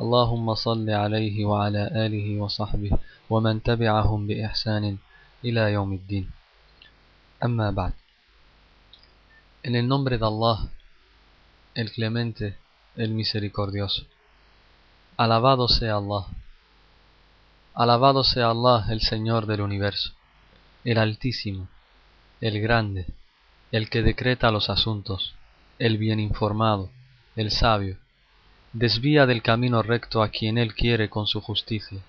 اللهم صل عليه وعلى آله وصحبه ومن تبعهم بإحسان إلى يوم الدين أما بعد En el nombre de Allah, el clemente, el misericordioso. Alabado sea Allah. Alabado sea Allah, el Señor del universo, el Altísimo, el Grande, el que decreta los asuntos, el bien informado, el sabio. Desvía del camino recto a quien Él quiere con su justicia,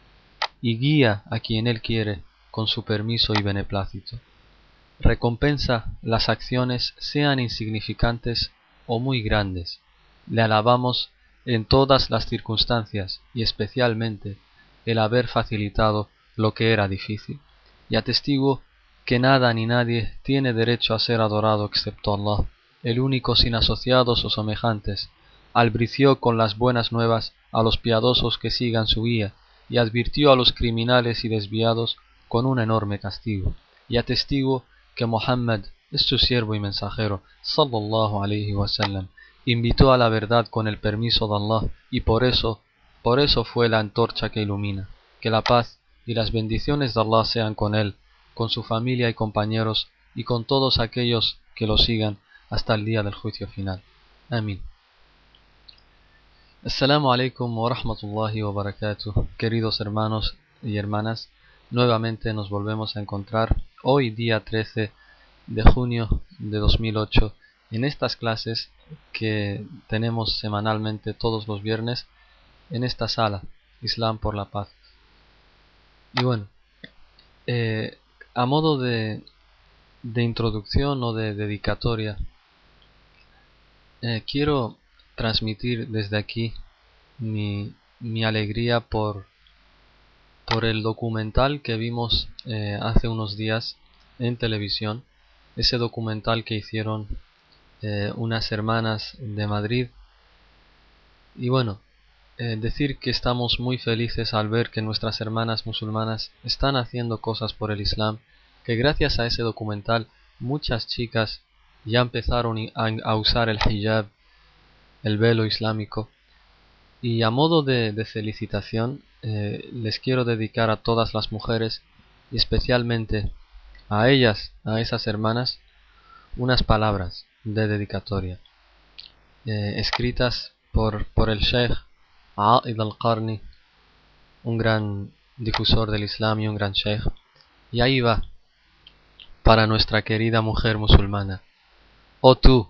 y guía a quien Él quiere con su permiso y beneplácito recompensa las acciones sean insignificantes o muy grandes. Le alabamos en todas las circunstancias y especialmente el haber facilitado lo que era difícil. Y atestigo que nada ni nadie tiene derecho a ser adorado excepto Allah, el único sin asociados o semejantes. Albrició con las buenas nuevas a los piadosos que sigan su guía y advirtió a los criminales y desviados con un enorme castigo. Y atestigo que Muhammad es su siervo y mensajero, sallallahu alayhi wasallam, invitó a la verdad con el permiso de Allah y por eso, por eso fue la antorcha que ilumina. Que la paz y las bendiciones de Allah sean con él, con su familia y compañeros y con todos aquellos que lo sigan hasta el día del juicio final. Amén. Assalamu alaikum wa rahmatullahi wa barakatuh. Queridos hermanos y hermanas, nuevamente nos volvemos a encontrar hoy día 13 de junio de 2008 en estas clases que tenemos semanalmente todos los viernes en esta sala, Islam por la Paz. Y bueno, eh, a modo de, de, introducción o de dedicatoria, eh, quiero transmitir desde aquí mi, mi alegría por por el documental que vimos eh, hace unos días en televisión, ese documental que hicieron eh, unas hermanas de Madrid. Y bueno, eh, decir que estamos muy felices al ver que nuestras hermanas musulmanas están haciendo cosas por el Islam, que gracias a ese documental muchas chicas ya empezaron a, usar el hijab, el velo islámico. Y a modo de, felicitación, eh, les quiero dedicar a todas las mujeres y especialmente a ellas, a esas hermanas, unas palabras de dedicatoria eh, escritas por, por el Sheikh A'id al-Qarni, un gran difusor del Islam y un gran Sheikh. Y ahí va, para nuestra querida mujer musulmana. Oh tú,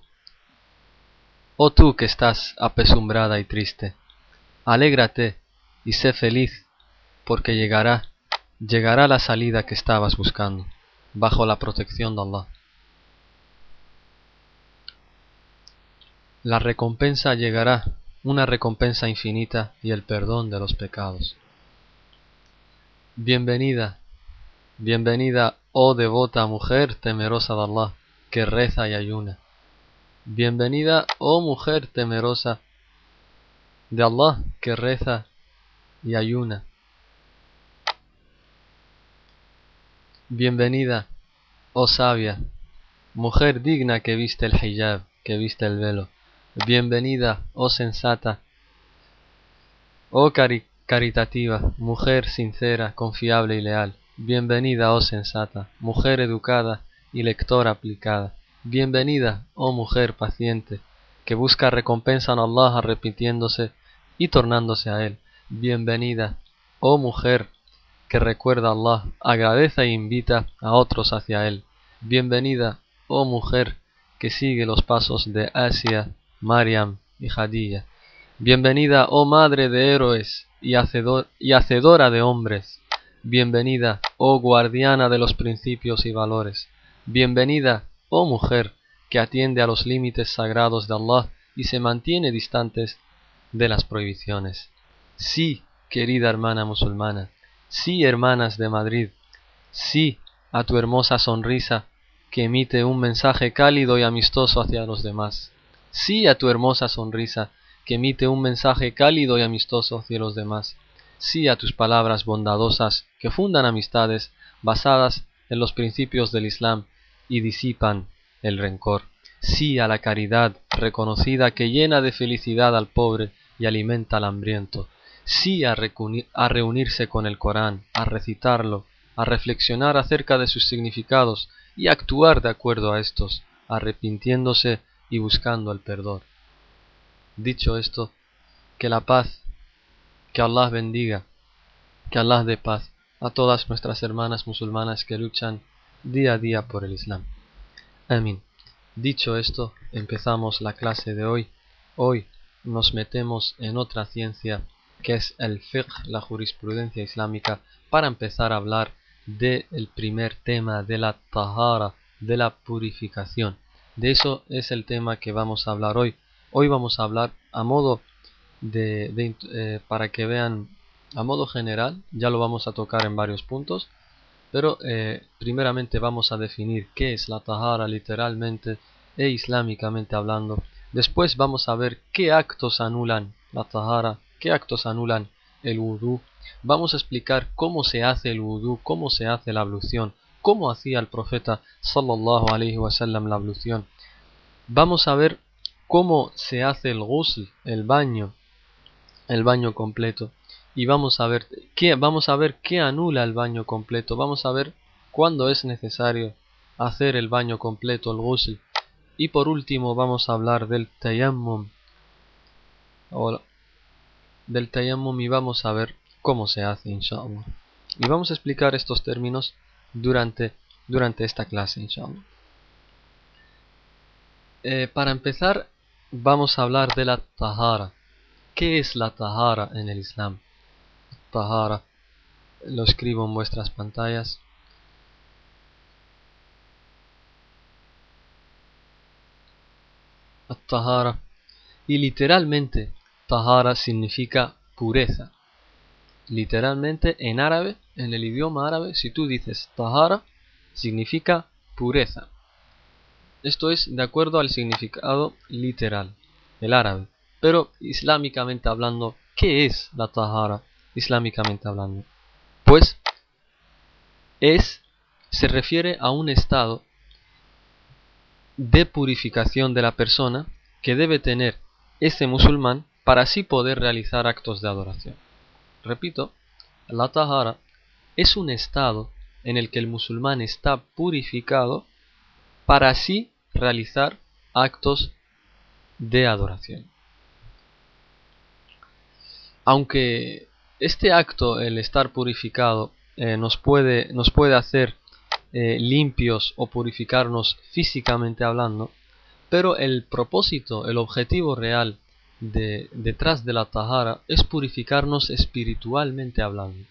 oh tú que estás apesumbrada y triste, alégrate y sé feliz, porque llegará, llegará la salida que estabas buscando, bajo la protección de Allah. La recompensa llegará, una recompensa infinita y el perdón de los pecados. Bienvenida, bienvenida, oh devota mujer temerosa de Allah, que reza y ayuna. Bienvenida, oh mujer temerosa de Allah, que reza y ayuna. Bienvenida, oh sabia, mujer digna que viste el hijab, que viste el velo. Bienvenida, oh sensata, oh caritativa, mujer sincera, confiable y leal. Bienvenida, oh sensata, mujer educada y lectora aplicada. Bienvenida, oh mujer paciente, que busca recompensa en Allah arrepintiéndose y tornándose a Él. Bienvenida, oh mujer que recuerda a Allah, agradece e invita a otros hacia Él. Bienvenida, oh mujer que sigue los pasos de Asia, Mariam y Hadiyah. Bienvenida, oh madre de héroes y, y hacedora de hombres. Bienvenida, oh guardiana de los principios y valores. Bienvenida, oh mujer que atiende a los límites sagrados de Allah y se mantiene distantes de las prohibiciones. Sí, querida hermana musulmana, Sí, hermanas de Madrid, sí a tu hermosa sonrisa que emite un mensaje cálido y amistoso hacia los demás. Sí a tu hermosa sonrisa que emite un mensaje cálido y amistoso hacia los demás. Sí a tus palabras bondadosas que fundan amistades basadas en los principios del Islam y disipan el rencor. Sí a la caridad reconocida que llena de felicidad al pobre y alimenta al hambriento. Sí a, reunirse con el Corán, a recitarlo, a reflexionar acerca de sus significados y actuar de acuerdo a estos, arrepintiéndose y buscando el perdón. Dicho esto, que la paz, que Allah bendiga, que Allah dé paz a todas nuestras hermanas musulmanas que luchan día a día por el Islam. Amén. Dicho esto, empezamos la clase de hoy. Hoy nos metemos en otra ciencia que es el fiqh, la jurisprudencia islámica, para empezar a hablar del primer tema de la tahara, de la purificación. De eso es el tema que vamos a hablar hoy. Hoy vamos a hablar a modo de, eh, para que vean a modo general, ya lo vamos a tocar en varios puntos, pero eh, primeramente vamos a definir qué es la tahara literalmente e islámicamente hablando. Después vamos a ver qué actos anulan la tahara, qué actos anulan el vudú. Vamos a explicar cómo se hace el vudú, cómo se hace la ablución, cómo hacía el profeta sallallahu alaihi wasallam la ablución. Vamos a ver cómo se hace el ghusl, el baño, el baño completo y vamos a ver qué vamos a ver qué anula el baño completo, vamos a ver cuándo es necesario hacer el baño completo, el ghusl. Y por último vamos a hablar del tayammum. del tayammum y vamos a ver cómo se hace, inshallah. Y vamos a explicar estos términos durante, durante esta clase, inshallah. Eh, para empezar, vamos a hablar de la tahara. ¿Qué es la tahara en el Islam? Tahara. Lo escribo en vuestras pantallas. Tahara. Y literalmente, Tahara significa pureza. Literalmente en árabe, en el idioma árabe, si tú dices Tahara, significa pureza. Esto es de acuerdo al significado literal, el árabe. Pero islámicamente hablando, ¿qué es la Tahara? Islámicamente hablando. Pues es, se refiere a un estado de purificación de la persona que debe tener ese musulmán para así poder realizar actos de adoración. Repito, la tahara es un estado en el que el musulmán está purificado para así realizar actos de adoración. Aunque este acto, el estar purificado, eh, nos, puede, nos puede hacer eh, limpios o purificarnos físicamente hablando, pero el propósito, el objetivo real de, detrás de la tahara es purificarnos espiritualmente hablando.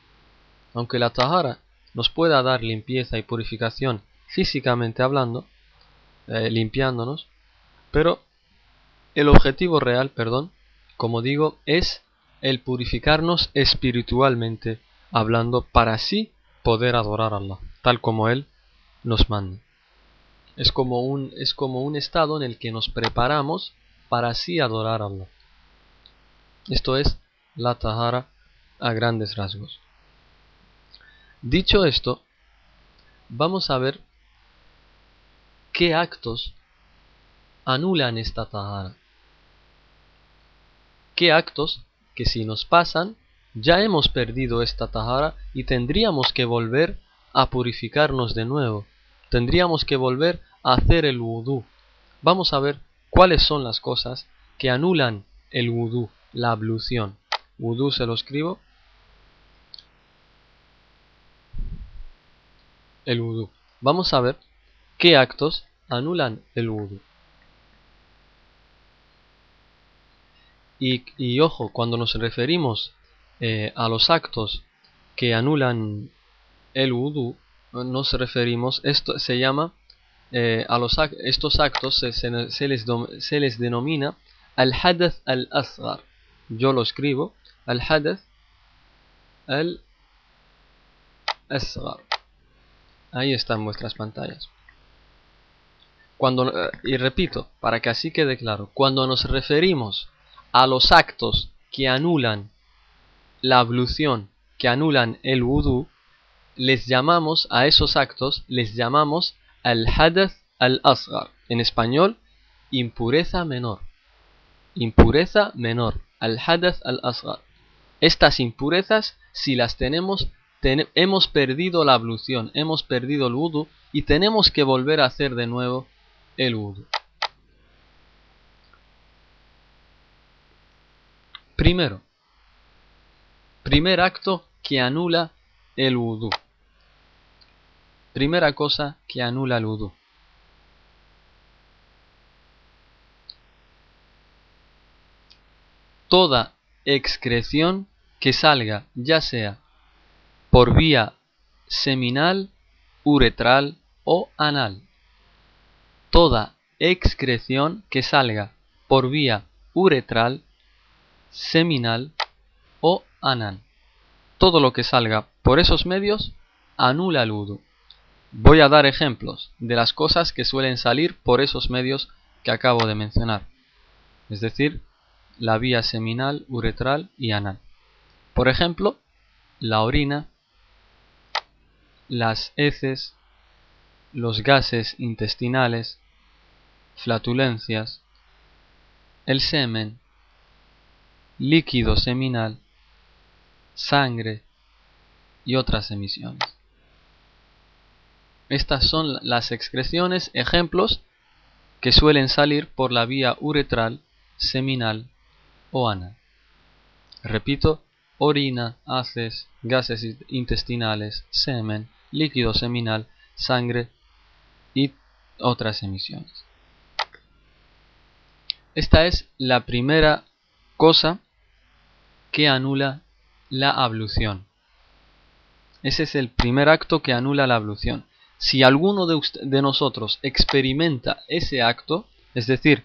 Aunque la tahara nos pueda dar limpieza y purificación físicamente hablando, eh, limpiándonos, pero el objetivo real, perdón, como digo, es el purificarnos espiritualmente hablando para así poder adorar a Allah, tal como Él nos manda. Es como un, es como un estado en el que nos preparamos para así adorar a Allah. Esto es la Tahara a grandes rasgos. Dicho esto, vamos a ver qué actos anulan esta Tahara. ¿Qué actos que si nos pasan, ya hemos perdido esta Tahara y tendríamos que volver a purificarnos de nuevo? tendríamos que volver a hacer el vudú. Vamos a ver cuáles son las cosas que anulan el vudú, la ablución. Vudú se lo escribo. El vudú. Vamos a ver qué actos anulan el vudú. Y, ojo, cuando nos referimos eh, a los actos que anulan el vudú, nos referimos, esto se llama, eh, a los, estos actos se, se, les, se les denomina al-hadath al-asghar. Yo lo escribo, al-hadath al-asghar. asghar. Ahí están vuestras pantallas. Cuando, eh, y repito, para que así quede claro, cuando nos referimos a los actos que anulan la ablución, que anulan el wudu, les llamamos a esos actos, les llamamos al-hadath al-asghar. En español, impureza menor. Impureza menor. Al-hadath al-asghar. Estas impurezas, si las tenemos, hemos perdido la ablución, hemos perdido el wudu y tenemos que volver a hacer de nuevo el wudu. Primero, primer acto que anula el wudu. Primera cosa que anula el wudu. Toda excreción que salga ya sea por vía seminal, uretral o anal. Toda excreción que salga por vía uretral, seminal o anal. Todo lo que salga por esos medios anula el wudu. Voy a dar ejemplos de las cosas que suelen salir por esos medios que acabo de mencionar. Es decir, la vía seminal, uretral y anal. Por ejemplo, la orina, las heces, los gases intestinales, flatulencias, el semen, líquido seminal, sangre y otras emisiones. Estas son las excreciones, ejemplos, que suelen salir por la vía uretral, seminal o anal. Repito, orina, haces, gases intestinales, semen, líquido seminal, sangre y otras emisiones. Esta es la primera cosa que anula la ablución. Ese es el primer acto que anula la ablución. Si alguno de, nosotros experimenta ese acto, es decir,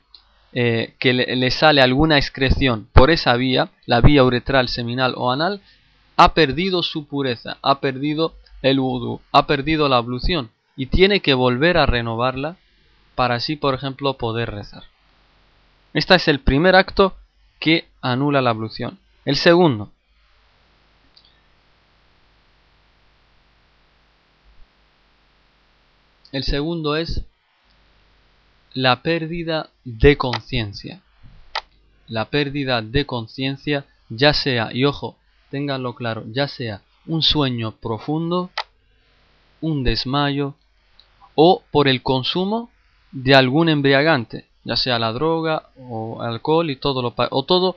eh, que le, sale alguna excreción por esa vía, la vía uretral, seminal o anal, ha perdido su pureza, ha perdido el wudu, ha perdido la ablución y tiene que volver a renovarla para así, por ejemplo, poder rezar. Este es el primer acto que anula la ablución. El segundo, el segundo es la pérdida de conciencia. La pérdida de conciencia, ya sea, y ojo, ténganlo claro, ya sea un sueño profundo, un desmayo o por el consumo de algún embriagante, ya sea la droga o alcohol y todo lo o todo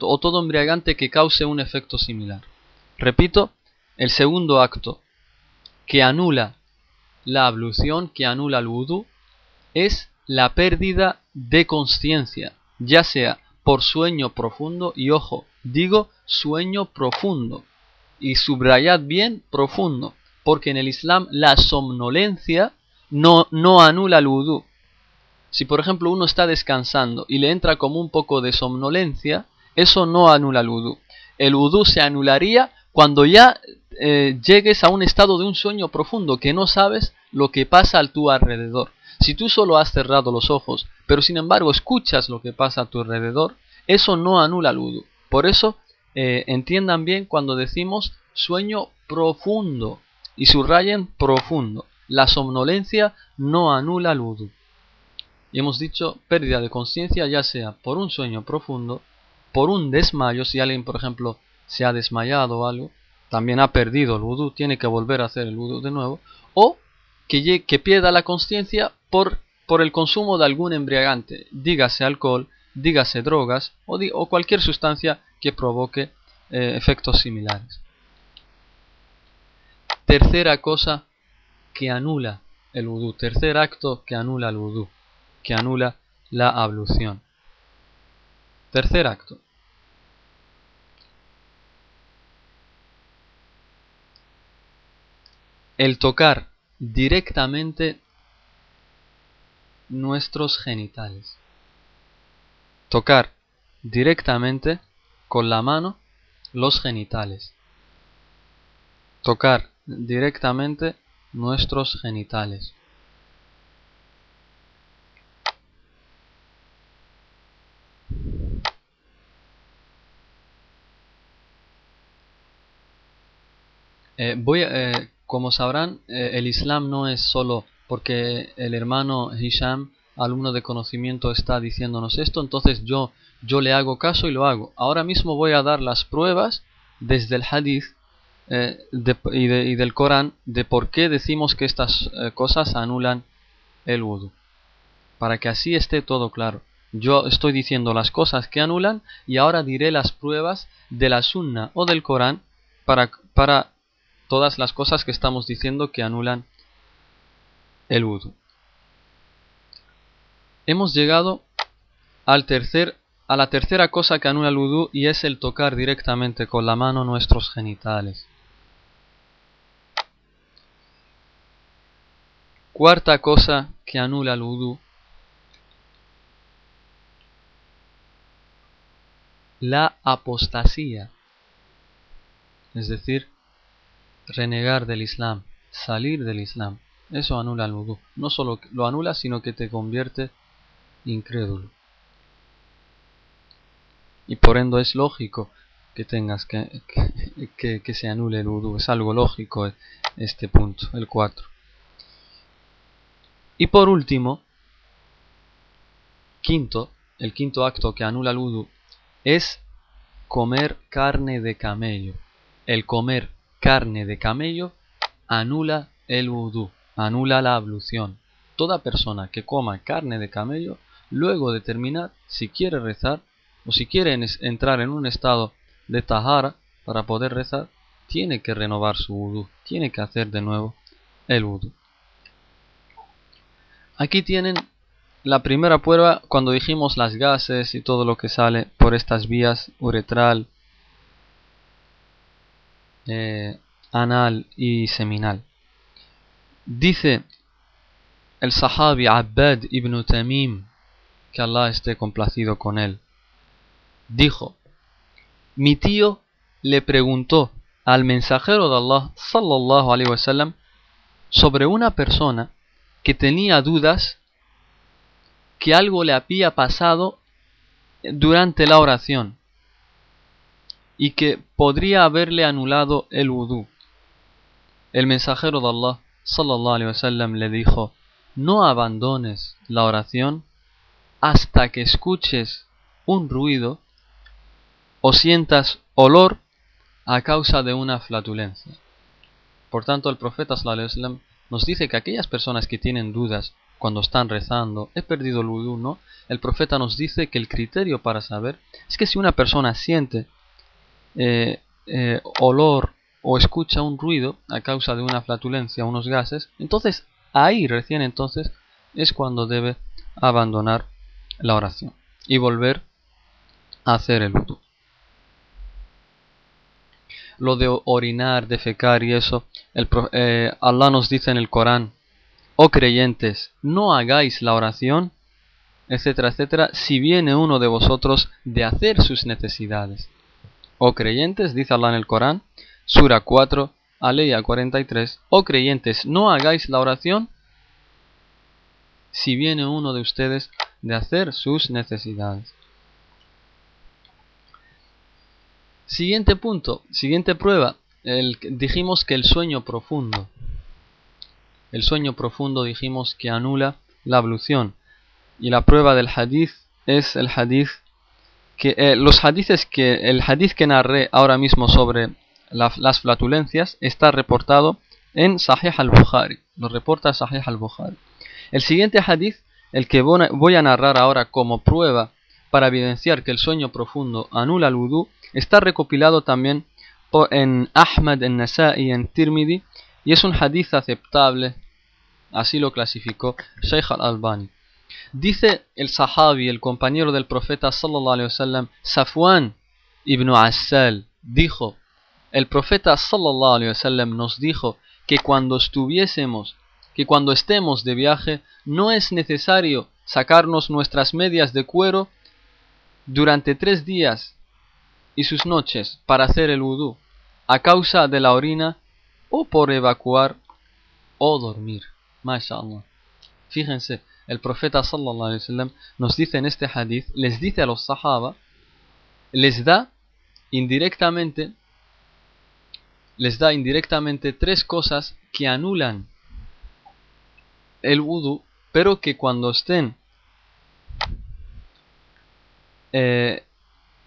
o todo embriagante que cause un efecto similar. Repito, el segundo acto que anula la ablución, que anula el wudu, es la pérdida de conciencia, ya sea por sueño profundo, y ojo, digo sueño profundo, y subrayad bien profundo, porque en el Islam la somnolencia no, no anula el wudu. Si por ejemplo uno está descansando y le entra como un poco de somnolencia, eso no anula el wudu. El wudu se anularía cuando ya eh, llegues a un estado de un sueño profundo, que no sabes lo que pasa a tu alrededor. Si tú solo has cerrado los ojos, pero sin embargo escuchas lo que pasa a tu alrededor, eso no anula el wudu. Por eso, eh, entiendan bien cuando decimos sueño profundo y subrayen profundo. La somnolencia no anula el wudu. Y hemos dicho pérdida de conciencia ya sea por un sueño profundo, por un desmayo, si alguien por ejemplo se ha desmayado o algo, también ha perdido el wudu, tiene que volver a hacer el wudu de nuevo, o que, que pierda la conciencia por, por el consumo de algún embriagante, dígase alcohol, dígase drogas o, o cualquier sustancia que provoque eh, efectos similares. Tercera cosa que anula el vudú, tercer acto que anula el vudú, que anula la ablución. Tercer acto. El tocar directamente nuestros genitales. Tocar directamente con la mano los genitales. Tocar directamente nuestros genitales. Eh, voy, eh, como sabrán, eh, el Islam no es solo porque el hermano Hisham, alumno de conocimiento, está diciéndonos esto, entonces yo, yo le hago caso y lo hago. Ahora mismo voy a dar las pruebas desde el hadith y, del Corán de por qué decimos que estas cosas anulan el wudu. Para que así esté todo claro. Yo estoy diciendo las cosas que anulan y ahora diré las pruebas de la sunna o del Corán para, para todas las cosas que estamos diciendo que anulan el wudu. Hemos llegado al tercer, a la tercera cosa que anula el wudu y es el tocar directamente con la mano nuestros genitales. Cuarta cosa que anula el wudu la apostasía, es decir, renegar del Islam, salir del Islam. Eso anula el vudú. No solo lo anula, sino que te convierte incrédulo. Y por ende es lógico que tengas que, que, se anule el vudú. Es algo lógico este punto, el 4. Y por último, quinto, el quinto acto que anula el vudú es comer carne de camello. El comer carne de camello anula el vudú, anula la ablución. Toda persona que coma carne de camello, luego de terminar, si quiere rezar o si quiere entrar en un estado de tahara para poder rezar, tiene que renovar su vudú, tiene que hacer de nuevo el vudú. Aquí tienen la primera prueba cuando dijimos las gases y todo lo que sale por estas vías uretral, eh, anal y seminal. Dice el sahabi Abbad ibn Tamim, que Allah esté complacido con él, dijo, mi tío le preguntó al mensajero de Allah sallallahu alaihi wasallam sobre una persona que tenía dudas que algo le había pasado durante la oración y que podría haberle anulado el vudú. El mensajero de Allah sallallahu alaihi wasallam le dijo: "No abandones la oración hasta que escuches un ruido o sientas olor a causa de una flatulencia." Por tanto, el profeta sallallahu wasallam nos dice que aquellas personas que tienen dudas cuando están rezando, he perdido el vudú, ¿no? El profeta nos dice que el criterio para saber es que si una persona siente eh, eh, olor o escucha un ruido a causa de una flatulencia, unos gases, entonces ahí recién entonces es cuando debe abandonar la oración y volver a hacer el wudu. Lo de orinar, defecar y eso, el, eh, Allah nos dice en el Corán, oh creyentes, no hagáis la oración, etcétera, etcétera, si viene uno de vosotros de hacer sus necesidades. Oh creyentes, dice Allah en el Corán, Sura 4, Aleya 43, Oh creyentes, no hagáis la oración si viene uno de ustedes de hacer sus necesidades. Siguiente punto, siguiente prueba. dijimos que el sueño profundo. El sueño profundo dijimos que anula la ablución. Y la prueba del hadith es el hadith eh, los hadiths que el hadith que narré ahora mismo sobre las flatulencias está reportado en Sahih al-Bukhari. Lo reporta Sahih al-Bukhari. El siguiente hadith, el que voy a narrar ahora como prueba para evidenciar que el sueño profundo anula el wudu, está recopilado también en Ahmad, en Nasa'i, en Tirmidhi, y es un hadith aceptable, así lo clasificó Sheikh al-Albani. Dice el sahabi, el compañero del profeta sallallahu alaihi wasallam, Safwan ibn Asal, dijo, el profeta sallallahu alaihi wasallam nos dijo que cuando estuviésemos, que cuando estemos de viaje, no es necesario sacarnos nuestras medias de cuero durante tres días y sus noches para hacer el vudú, a causa de la orina o por evacuar o dormir. MashaAllah. Fíjense, el profeta sallallahu alaihi wasallam nos dice en este hadith, les dice a los sahaba, les da indirectamente les da indirectamente tres cosas que anulan el wudu, pero que cuando estén eh,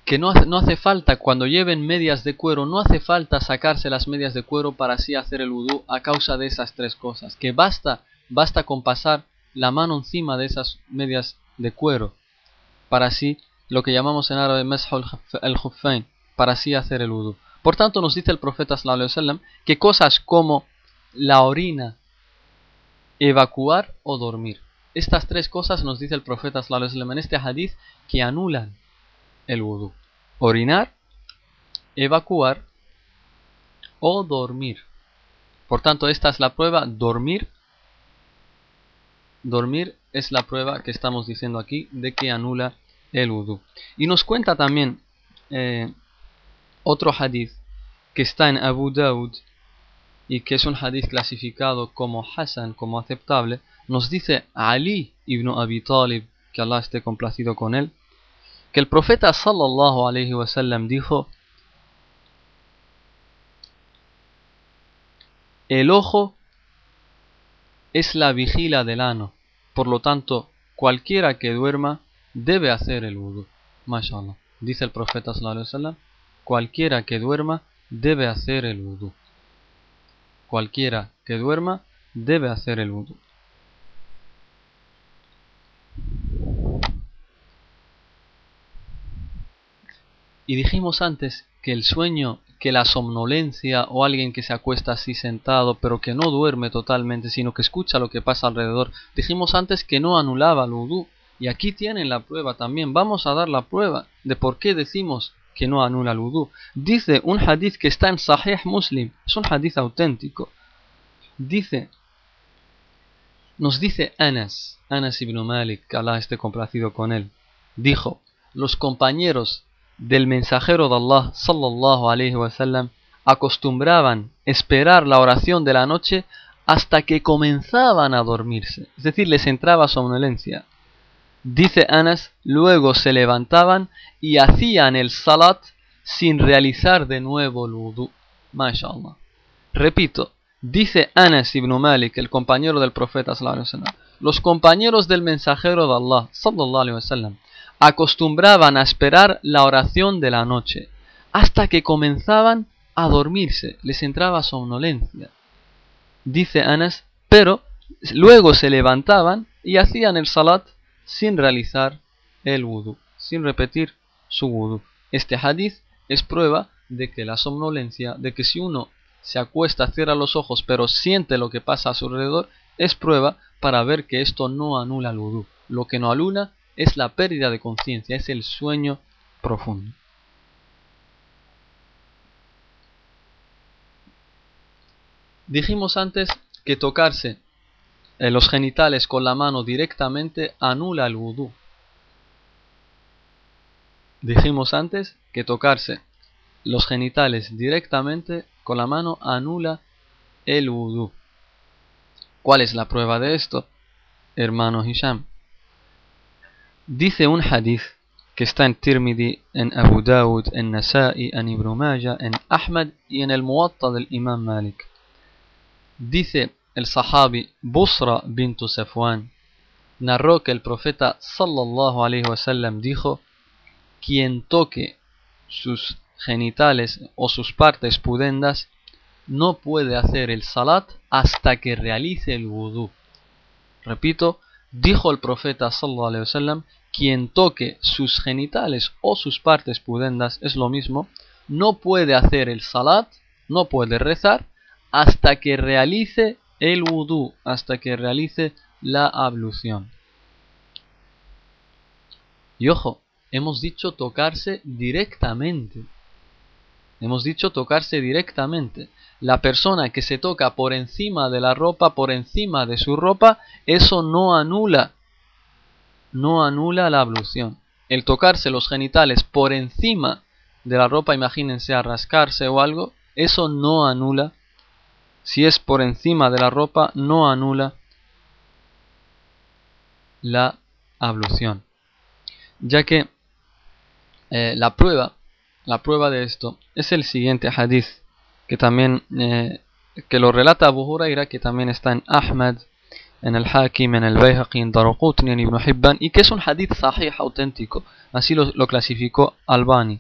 que no hace, no hace falta, cuando lleven medias de cuero, no hace falta sacarse las medias de cuero para así hacer el vudú a causa de esas tres cosas. Que basta, basta con pasar la mano encima de esas medias de cuero para así, lo que llamamos en árabe el khuffain, para así hacer el vudú. Por tanto, nos dice el profeta sallallahu que cosas como la orina, evacuar o dormir. Estas tres cosas nos dice el profeta sallallahu en este hadith que anulan el vudú. Orinar, evacuar o dormir. Por tanto, esta es la prueba, dormir. Dormir es la prueba que estamos diciendo aquí de que anula el vudú. Y nos cuenta también eh, otro hadith que está en Abu Daud y que es un hadith clasificado como Hassan, como aceptable, nos dice Ali ibn Abi Talib, que Allah esté complacido con él, que el profeta sallallahu alaihi wasallam dijo el ojo es la vigila del ano. Por lo tanto cualquiera que duerma debe hacer el wudu. Mashallah. Dice el profeta sallallahu alaihi cualquiera que duerma debe hacer el wudu. Cualquiera que duerma debe hacer el wudu. Y dijimos antes que el sueño, que la somnolencia o alguien que se acuesta así sentado pero que no duerme totalmente sino que escucha lo que pasa alrededor, dijimos antes que no anulaba el udú. Y aquí tienen la prueba también. Vamos a dar la prueba de por qué decimos que no anula el udú. Dice un hadith que está en Sahih Muslim, es un hadith auténtico. Dice, nos dice Anas, Anas ibn Malik, que Allah esté complacido con él, dijo, los compañeros del mensajero de Allah sallallahu alaihi wasallam acostumbraban esperar la oración de la noche hasta que comenzaban a dormirse, es decir, les entraba somnolencia. Dice Anas, luego se levantaban y hacían el salat sin realizar de nuevo el wudu. MashaAllah. Repito, dice Anas ibn Malik, el compañero del profeta sallallahu alaihi wasallam, los compañeros del mensajero de Allah sallallahu alaihi wasallam acostumbraban a esperar la oración de la noche, hasta que comenzaban a dormirse, les entraba somnolencia. Dice Anas, pero luego se levantaban y hacían el salat sin realizar el wudu, sin repetir su wudu. Este hadith es prueba de que la somnolencia, de que si uno se acuesta, cierra los ojos, pero siente lo que pasa a su alrededor, es prueba para ver que esto no anula el wudu. Lo que no anula es la pérdida de conciencia, es el sueño profundo. Dijimos antes que tocarse en los genitales con la mano directamente anula el vudú. Dijimos antes que tocarse los genitales directamente con la mano anula el vudú. ¿Cuál es la prueba de esto, hermano Hisham? Dice un hadith que está en Tirmidhi, en Abu Dawud, en Nasa'i, en Ibn Majah, en Ahmad y en el Muwatta del Imam Malik. Dice el sahabi Busra bint Safwan, narró que el profeta sallallahu alaihi wasallam dijo, quien toque sus genitales o sus partes pudendas no puede hacer el salat hasta que realice el wudu. Repito, Dijo el profeta sallallahu alaihi wasallam, quien toque sus genitales o sus partes pudendas es lo mismo, no puede hacer el salat, no puede rezar hasta que realice el wudu, hasta que realice la ablución. Y ojo, hemos dicho tocarse directamente. Hemos dicho tocarse directamente la persona que se toca por encima de la ropa, por encima de su ropa, eso no anula, no anula la ablución. El tocarse los genitales por encima de la ropa, imagínense a rascarse o algo, eso no anula si es por encima de la ropa, no anula la ablución. Ya que eh, la prueba, la prueba de esto es el siguiente hadith, que también eh, que lo relata Abu Huraira, que también está en Ahmad, en el Hakim, en el Bayhaqi, en Darqutni, en Ibn Hibban, y que es un hadith sahih auténtico. Así lo, lo clasificó Albani.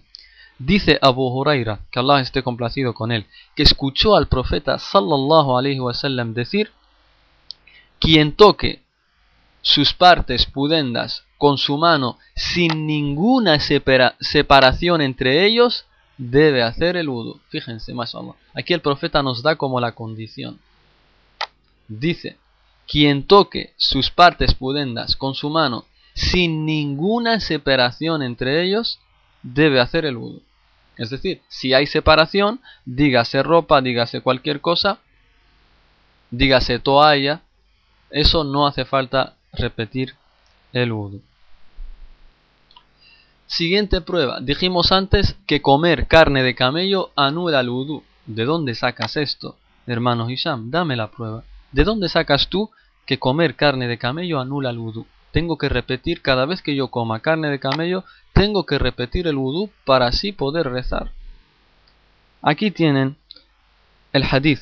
Dice Abu Huraira, que Allah esté complacido con él, que escuchó al profeta sallallahu alaihi wasallam decir: Quien toque sus partes pudendas con su mano sin ninguna separación entre ellos, debe hacer el wudu. Fíjense, mashallah. Aquí el profeta nos da como la condición. Dice, quien toque sus partes pudendas con su mano sin ninguna separación entre ellos, debe hacer el wudu. Es decir, si hay separación, dígase ropa, dígase cualquier cosa, dígase toalla, eso no hace falta repetir el wudu. Siguiente prueba. Dijimos antes que comer carne de camello anula el vudú. ¿De dónde sacas esto, hermano Hisham? Dame la prueba. ¿De dónde sacas tú que comer carne de camello anula el vudú? Tengo que repetir cada vez que yo coma carne de camello, tengo que repetir el vudú para así poder rezar. Aquí tienen el hadith,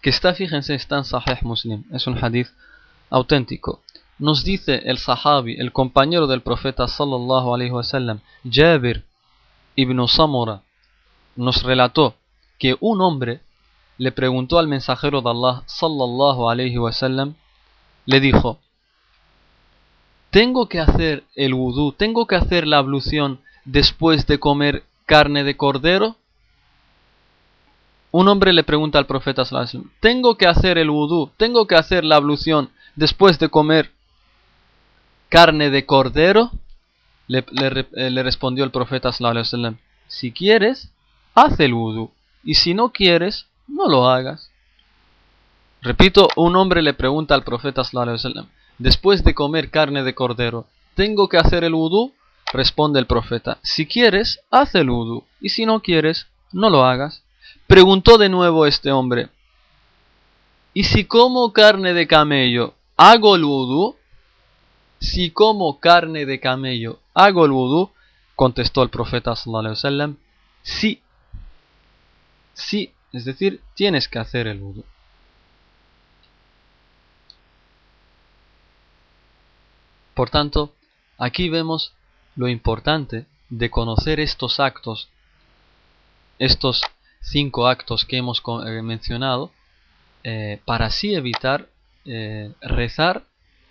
que está, fíjense, está en Sahih Muslim. Es un hadith auténtico. Nos dice el sahabi, el compañero del profeta sallallahu alaihi wasallam, Jabir ibn Samura, nos relató que un hombre le preguntó al mensajero de Allah sallallahu alaihi wasallam, le dijo: ¿Tengo que hacer el wudú, tengo que hacer la ablución después de comer carne de cordero? Un hombre le pregunta al profeta sallallahu alaihi wasallam, ¿tengo que hacer el wudú, tengo que hacer la ablución después de comer carne de cordero? Le, eh, respondió el profeta sallallahu si quieres, haz el wudu, y si no quieres, no lo hagas. Repito, un hombre le pregunta al profeta sallallahu después de comer carne de cordero, ¿tengo que hacer el wudu? Responde el profeta, si quieres, haz el wudu, y si no quieres, no lo hagas. Preguntó de nuevo este hombre, ¿y si como carne de camello, hago el wudu? Si como carne de camello hago el vudú, contestó el profeta sallallahu sí, sí, es decir, tienes que hacer el vudú. Por tanto, aquí vemos lo importante de conocer estos actos, estos cinco actos que hemos eh, mencionado, eh, para así evitar eh, rezar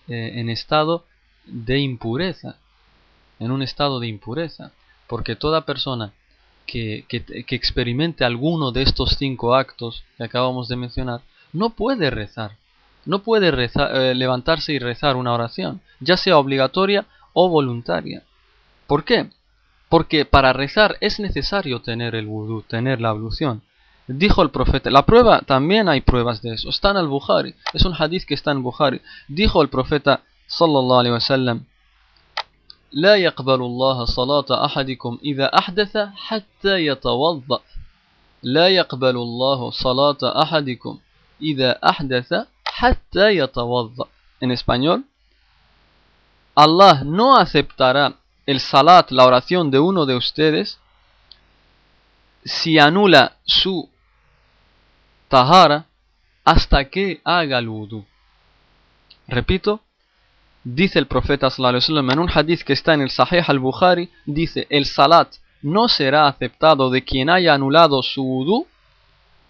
en estado de impureza, en un estado de impureza, porque toda persona que, que, experimente alguno de estos cinco actos que acabamos de mencionar, no puede rezar, no puede eh, levantarse y rezar una oración, ya sea obligatoria o voluntaria. ¿Por qué? Porque para rezar es necesario tener el vudú, tener la ablución. Dijo el profeta, la prueba, también hay pruebas de eso, está en el Bukhari, es un hadith que está en Bukhari. Dijo el profeta صلى الله عليه وسلم لا يقبل الله صلاة أحدكم إذا أحدث حتى يتوضأ لا يقبل الله صلاة أحدكم إذا أحدث حتى يتوضأ En español, Allah no aceptará el salat, la oración de uno de ustedes, si anula su tahara hasta que haga el wudu. Repito, Dice el profeta sallallahu en un hadith que está en el Sahih al-Bukhari, dice, el salat no será aceptado de quien haya anulado su wudu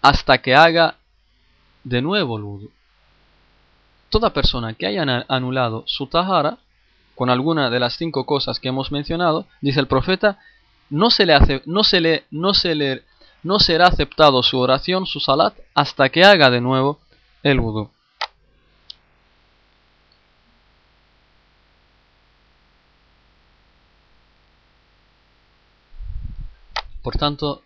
hasta que haga de nuevo el wudu. Toda persona que haya anulado su tahara con alguna de las cinco cosas que hemos mencionado, dice el profeta, no se le hace, no se le, no se le, no será aceptado su oración, su salat, hasta que haga de nuevo el wudu. Por tanto,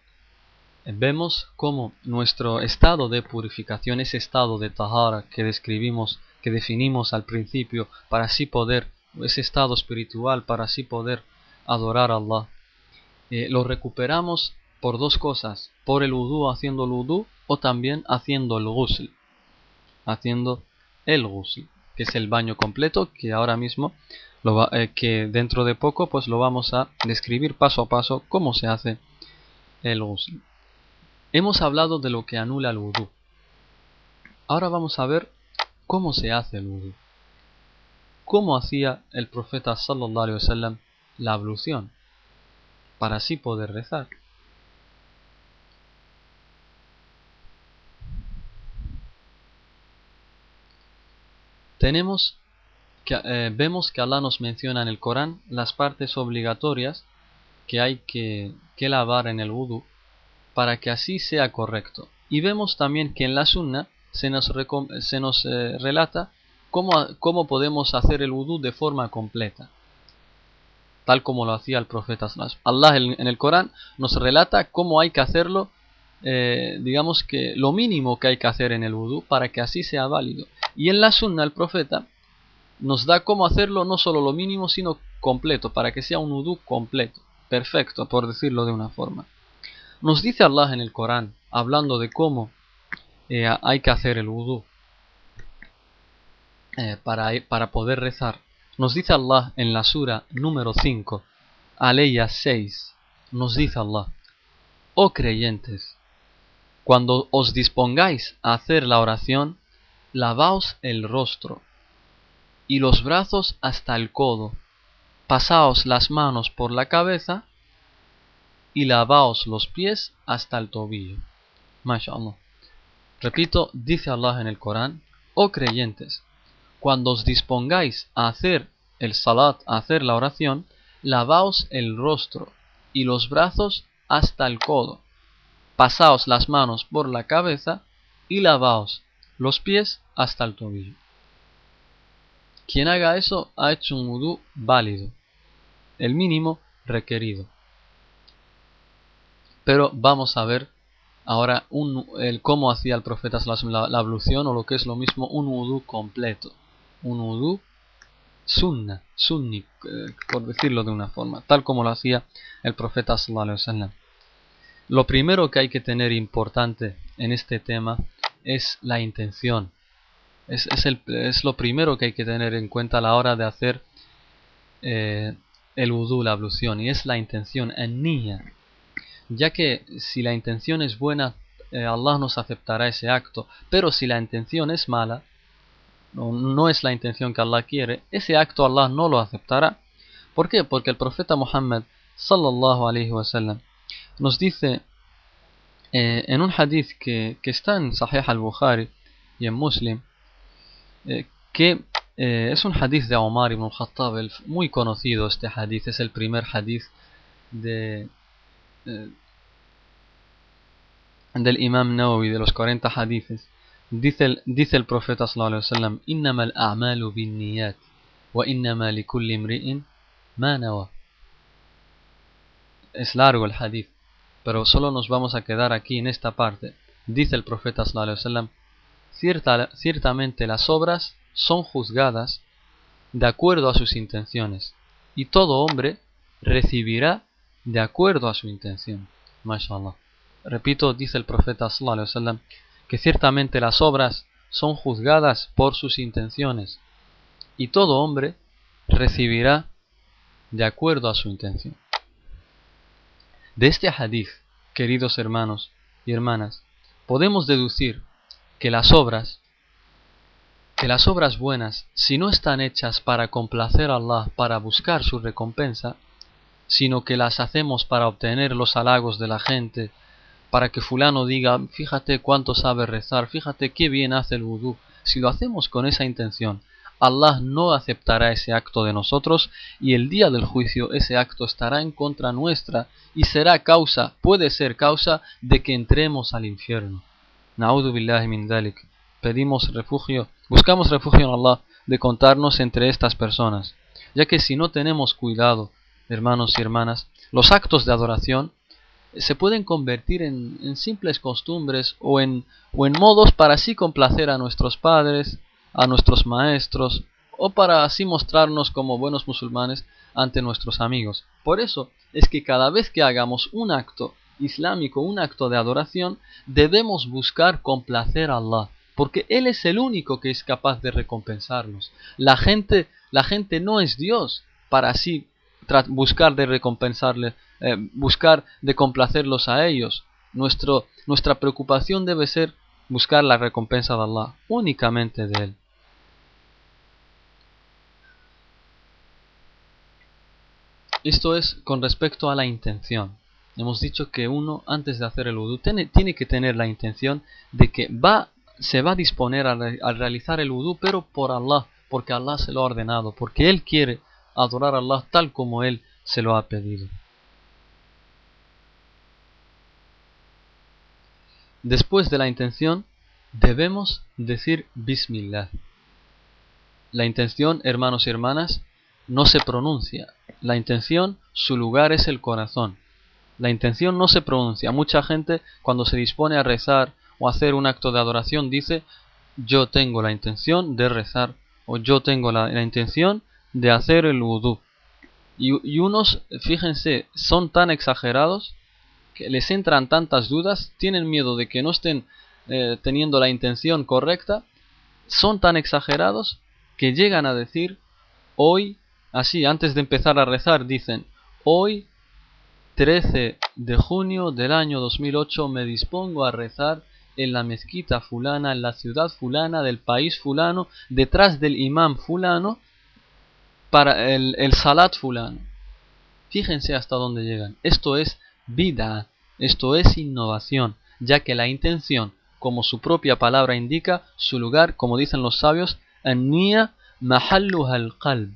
vemos cómo nuestro estado de purificación, ese estado de tahara que describimos, que definimos al principio, para así poder, ese estado espiritual, para así poder adorar a Allah, eh, lo recuperamos por dos cosas, por el udú haciendo el udú o también haciendo el ghusl, haciendo el ghusl, que es el baño completo que ahora mismo lo eh, que dentro de poco pues lo vamos a describir paso a paso cómo se hace el ghusl. Hemos hablado de lo que anula el udú. Ahora vamos a ver cómo se hace el udú. Cómo hacía el profeta sallallahu alaihi wasallam la ablución para así poder rezar. Tenemos que, eh, vemos que Allah nos menciona en el Corán las partes obligatorias que hay que, lavar en el wudu para que así sea correcto. Y vemos también que en la sunna se nos, se nos eh, relata cómo, cómo, podemos hacer el wudu de forma completa, tal como lo hacía el profeta. Allah en el Corán nos relata cómo hay que hacerlo, eh, digamos que lo mínimo que hay que hacer en el wudu para que así sea válido. Y en la sunna el profeta nos da cómo hacerlo no solo lo mínimo, sino completo, para que sea un udú completo, perfecto, por decirlo de una forma. Nos dice Allah en el Corán, hablando de cómo eh, hay que hacer el udú eh, para, para poder rezar. Nos dice Allah en la sura número 5, Aleya 6, nos dice Allah, oh creyentes, cuando os dispongáis a hacer la oración, lavaos el rostro y los brazos hasta el codo, pasaos las manos por la cabeza y lavaos los pies hasta el tobillo. MashaAllah. Repito, dice Allah en el Corán, oh creyentes, cuando os dispongáis a hacer el salat, a hacer la oración, lavaos el rostro y los brazos hasta el codo, pasaos las manos por la cabeza y lavaos los pies hasta el tobillo. Quien haga eso ha hecho un udú válido, el mínimo requerido. Pero vamos a ver ahora el cómo hacía el profeta la, la, ablución o lo que es lo mismo un udú completo, un udú sunna, sunni, eh, por decirlo de una forma, tal como lo hacía el profeta sallallahu Lo primero que hay que tener importante en este tema es la intención. Es, es, lo primero que hay que tener en cuenta a la hora de hacer eh, el wudu, la ablución, y es la intención, en niña. Ya que si la intención es buena, eh, Allah nos aceptará ese acto, pero si la intención es mala, no, no es la intención que Allah quiere, ese acto Allah no lo aceptará. ¿Por qué? Porque el profeta Muhammad sallallahu alaihi wasallam nos dice eh, en un hadith que, está en Sahih al-Bukhari y en Muslim, eh, que eh, es un hadith de Omar ibn Khattab, muy conocido este hadith, es el primer hadith de, del Imam Nawawi, de los 40 hadithes. Dice el, dice el profeta sallallahu alaihi wasallam, "Innama al-a'malu wa innama ma nawa." Es largo el hadith pero solo nos vamos a quedar aquí en esta parte. Dice el profeta sallallahu ciertamente las obras son juzgadas de acuerdo a sus intenciones, y todo hombre recibirá de acuerdo a su intención. MashaAllah. Repito, dice el profeta sallallahu que ciertamente las obras son juzgadas por sus intenciones, y todo hombre recibirá de acuerdo a su intención. De este hadith, queridos hermanos y hermanas, podemos deducir que las obras, que las obras buenas, si no están hechas para complacer a Allah, para buscar su recompensa, sino que las hacemos para obtener los halagos de la gente, para que fulano diga, fíjate cuánto sabe rezar, fíjate qué bien hace el vudú, si lo hacemos con esa intención, Allah no aceptará ese acto de nosotros y el día del juicio ese acto estará en contra nuestra y será causa, puede ser causa de que entremos al infierno. Na'udhu billahi min dalik. Pedimos refugio, buscamos refugio en Allah de contarnos entre estas personas, ya que si no tenemos cuidado, hermanos y hermanas, los actos de adoración se pueden convertir en, simples costumbres o en, o en modos para así complacer a nuestros padres, a nuestros maestros o para así mostrarnos como buenos musulmanes ante nuestros amigos. Por eso es que cada vez que hagamos un acto islámico, un acto de adoración, debemos buscar complacer a Allah, porque Él es el único que es capaz de recompensarnos. La gente, la gente no es Dios para así buscar de recompensarle, eh, buscar de complacerlos a ellos. Nuestra preocupación debe ser buscar la recompensa de Allah, únicamente de Él. Esto es con respecto a la intención. Hemos dicho que uno antes de hacer el wudu tiene, tiene que tener la intención de que va, se va a disponer a, realizar el wudu, pero por Allah, porque Allah se lo ha ordenado, porque Él quiere adorar a Allah tal como Él se lo ha pedido. Después de la intención, debemos decir Bismillah. La intención, hermanos y hermanas, no se pronuncia. La intención, su lugar es el corazón. La intención no se pronuncia. Mucha gente cuando se dispone a rezar o hacer un acto de adoración dice yo tengo la intención de rezar o yo tengo la, intención de hacer el vudú. Y, unos, fíjense, son tan exagerados que les entran tantas dudas, tienen miedo de que no estén eh, teniendo la intención correcta, son tan exagerados que llegan a decir, hoy, así, antes de empezar a rezar, dicen, hoy, 13 de junio del año 2008, me dispongo a rezar en la mezquita fulana, en la ciudad fulana, del país fulano, detrás del imán fulano, para el, el salat fulano. Fíjense hasta dónde llegan. Esto es vida, esto es innovación, ya que la intención, como su propia palabra indica, su lugar, como dicen los sabios, anniya mahalluha al-qalb.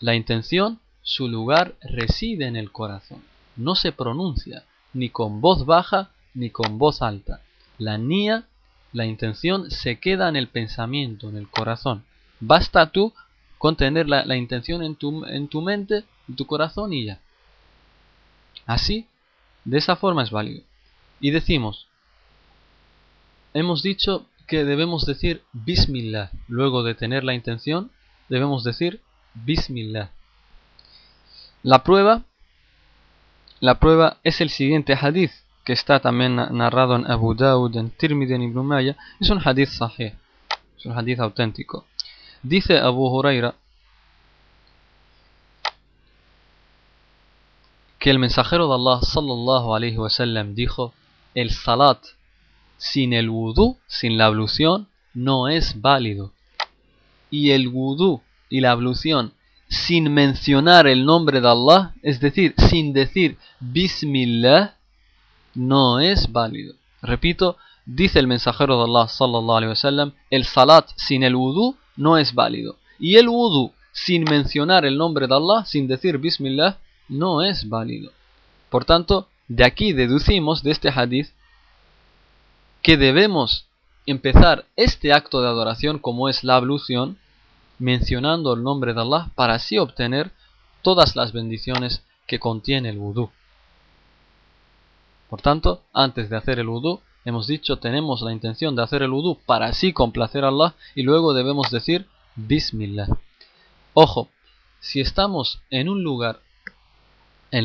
La intención, su lugar reside en el corazón. No se pronuncia, ni con voz baja ni con voz alta. La nia, la intención, se queda en el pensamiento, en el corazón. Basta tú con tener la, intención en tu, en tu mente, en tu corazón y ya. Así, de esa forma es válido. Y decimos, hemos dicho que debemos decir Bismillah. Luego de tener la intención, debemos decir Bismillah. La prueba, la prueba es el siguiente hadith, que está también narrado en Abu Dawud, en Tirmidhi, en Ibn Maya. Es un hadith sahih, es un hadith auténtico. Dice Abu Huraira que el mensajero de Allah sallallahu alaihi wasallam dijo: El salat sin el wudu, sin la ablución, no es válido. Y el wudu y la ablución sin mencionar el nombre de Allah, es decir, sin decir Bismillah, no es válido. Repito, dice el mensajero de Allah sallallahu alaihi wasallam, el salat sin el wudu no es válido. Y el wudu sin mencionar el nombre de Allah, sin decir Bismillah, no es válido. Por tanto, de aquí deducimos de este hadith que debemos empezar este acto de adoración como es la ablución, mencionando el nombre de Allah para así obtener todas las bendiciones que contiene el wudu. Por tanto, antes de hacer el wudu, hemos dicho tenemos la intención de hacer el wudu para así complacer a Allah y luego debemos decir Bismillah. Ojo, si estamos en un lugar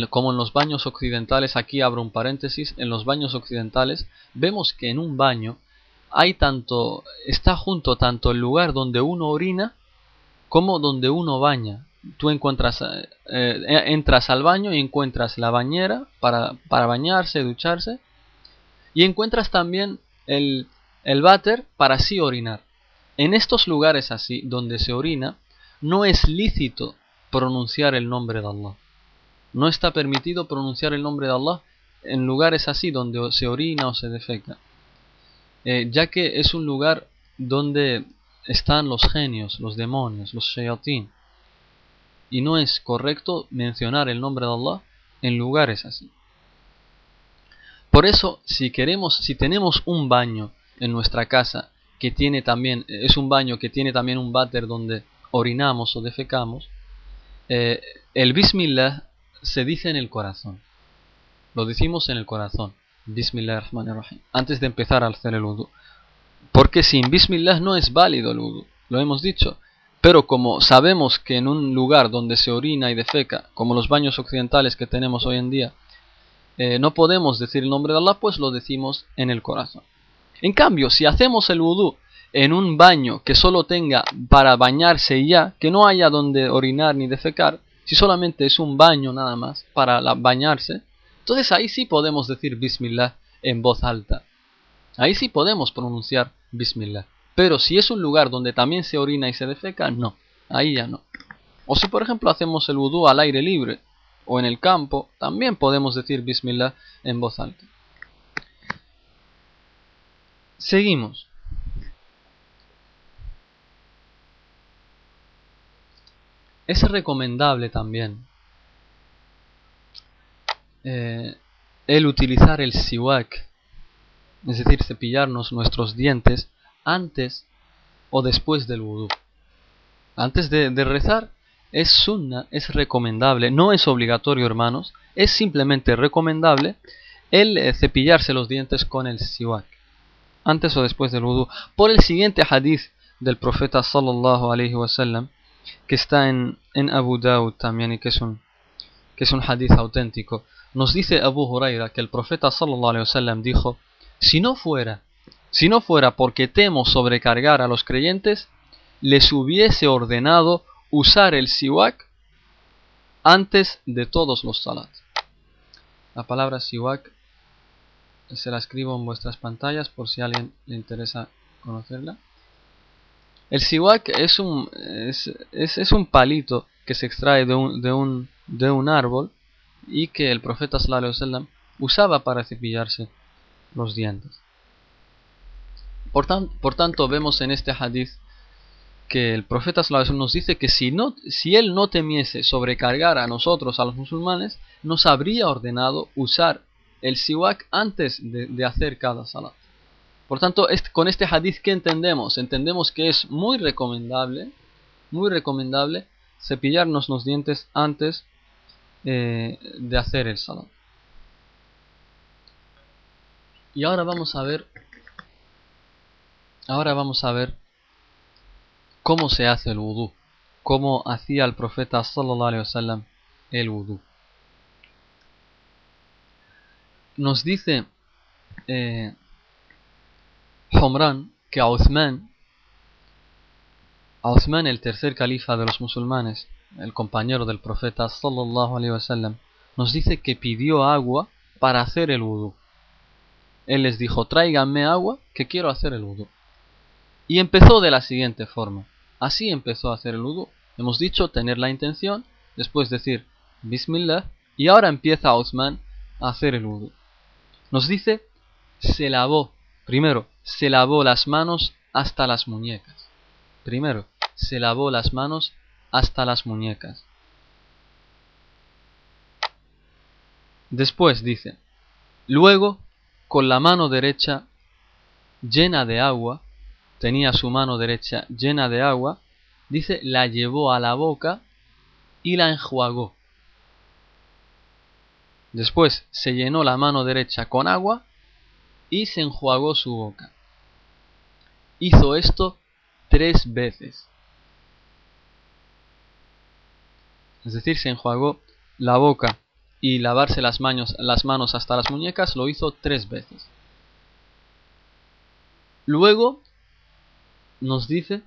como en los baños occidentales, aquí abro un paréntesis, en los baños occidentales vemos que en un baño hay tanto, está junto tanto el lugar donde uno orina como donde uno baña. Tú eh, eh, entras al baño y encuentras la bañera para, para bañarse, ducharse, y encuentras también el, el váter para así orinar. En estos lugares así, donde se orina, no es lícito pronunciar el nombre de Allah. No está permitido pronunciar el nombre de Allah en lugares así donde se orina o se defeca. Eh, ya que es un lugar donde están los genios, los demonios, los shayatin. Y no es correcto mencionar el nombre de Allah en lugares así. Por eso, si queremos, si tenemos un baño en nuestra casa que tiene también, es un baño que tiene también un váter donde orinamos o defecamos, eh, el Bismillah se dice en el corazón. Lo decimos en el corazón. Bismillahirrahmanirrahim. Antes de empezar a hacer el wudu. Porque sin Bismillah no es válido el wudu. Lo hemos dicho. Pero como sabemos que en un lugar donde se orina y defeca, como los baños occidentales que tenemos hoy en día, eh, no podemos decir el nombre de Allah, pues lo decimos en el corazón. En cambio, si hacemos el vudú en un baño que solo tenga para bañarse y ya, que no haya donde orinar ni defecar, si solamente es un baño nada más para bañarse, entonces ahí sí podemos decir Bismillah en voz alta. Ahí sí podemos pronunciar Bismillah. Pero si es un lugar donde también se orina y se defeca, no. Ahí ya no. O si por ejemplo hacemos el vudú al aire libre o en el campo, también podemos decir Bismillah en voz alta. Seguimos. Es recomendable también eh, el utilizar el siwak, es decir, cepillarnos nuestros dientes antes o después del vudú. Antes de, rezar es sunna, es recomendable, no es obligatorio hermanos, es simplemente recomendable el eh, cepillarse los dientes con el siwak, antes o después del vudú. Por el siguiente hadith del profeta sallallahu alaihi wasallam, que está en, en Abu Dawud también y que es un, que es un hadith auténtico. Nos dice Abu Huraira que el profeta sallallahu alaihi wasallam dijo, si no fuera, si no fuera porque temo sobrecargar a los creyentes, les hubiese ordenado usar el siwak antes de todos los salat. La palabra siwak se la escribo en vuestras pantallas por si a alguien le interesa conocerla. El siwak es un, es, un palito que se extrae de un, de, un, de un árbol y que el profeta sallallahu usaba para cepillarse los dientes. Por, tanto, vemos en este hadith que el profeta nos dice que si, él no temiese sobrecargar a nosotros, a los musulmanes, nos habría ordenado usar el siwak antes de, hacer cada salat. Por tanto, con este hadith, ¿qué entendemos? Entendemos que es muy recomendable, muy recomendable cepillarnos los dientes antes eh, de hacer el salat. Y ahora vamos a ver, ahora vamos a ver cómo se hace el vudú, cómo hacía el profeta sallallahu alaihi wasallam el vudú. Nos dice eh, Homran que a el tercer califa de los musulmanes, el compañero del profeta sallallahu alaihi wasallam, nos dice que pidió agua para hacer el vudú. Él les dijo, tráiganme agua que quiero hacer el vudú. Y empezó de la siguiente forma. Así empezó a hacer el vudú. Hemos dicho tener la intención, después decir Bismillah, y ahora empieza Osman a hacer el vudú. Nos dice, se lavó Primero, se lavó las manos hasta las muñecas. Primero, se lavó las manos hasta las muñecas. Después dice, luego, con la mano derecha llena de agua, tenía su mano derecha llena de agua, dice, la llevó a la boca y la enjuagó. Después se llenó la mano derecha con agua y se enjuagó su boca. Hizo esto tres veces. Es decir, se enjuagó la boca y lavarse las manos, las manos hasta las muñecas lo hizo tres veces. Luego nos dice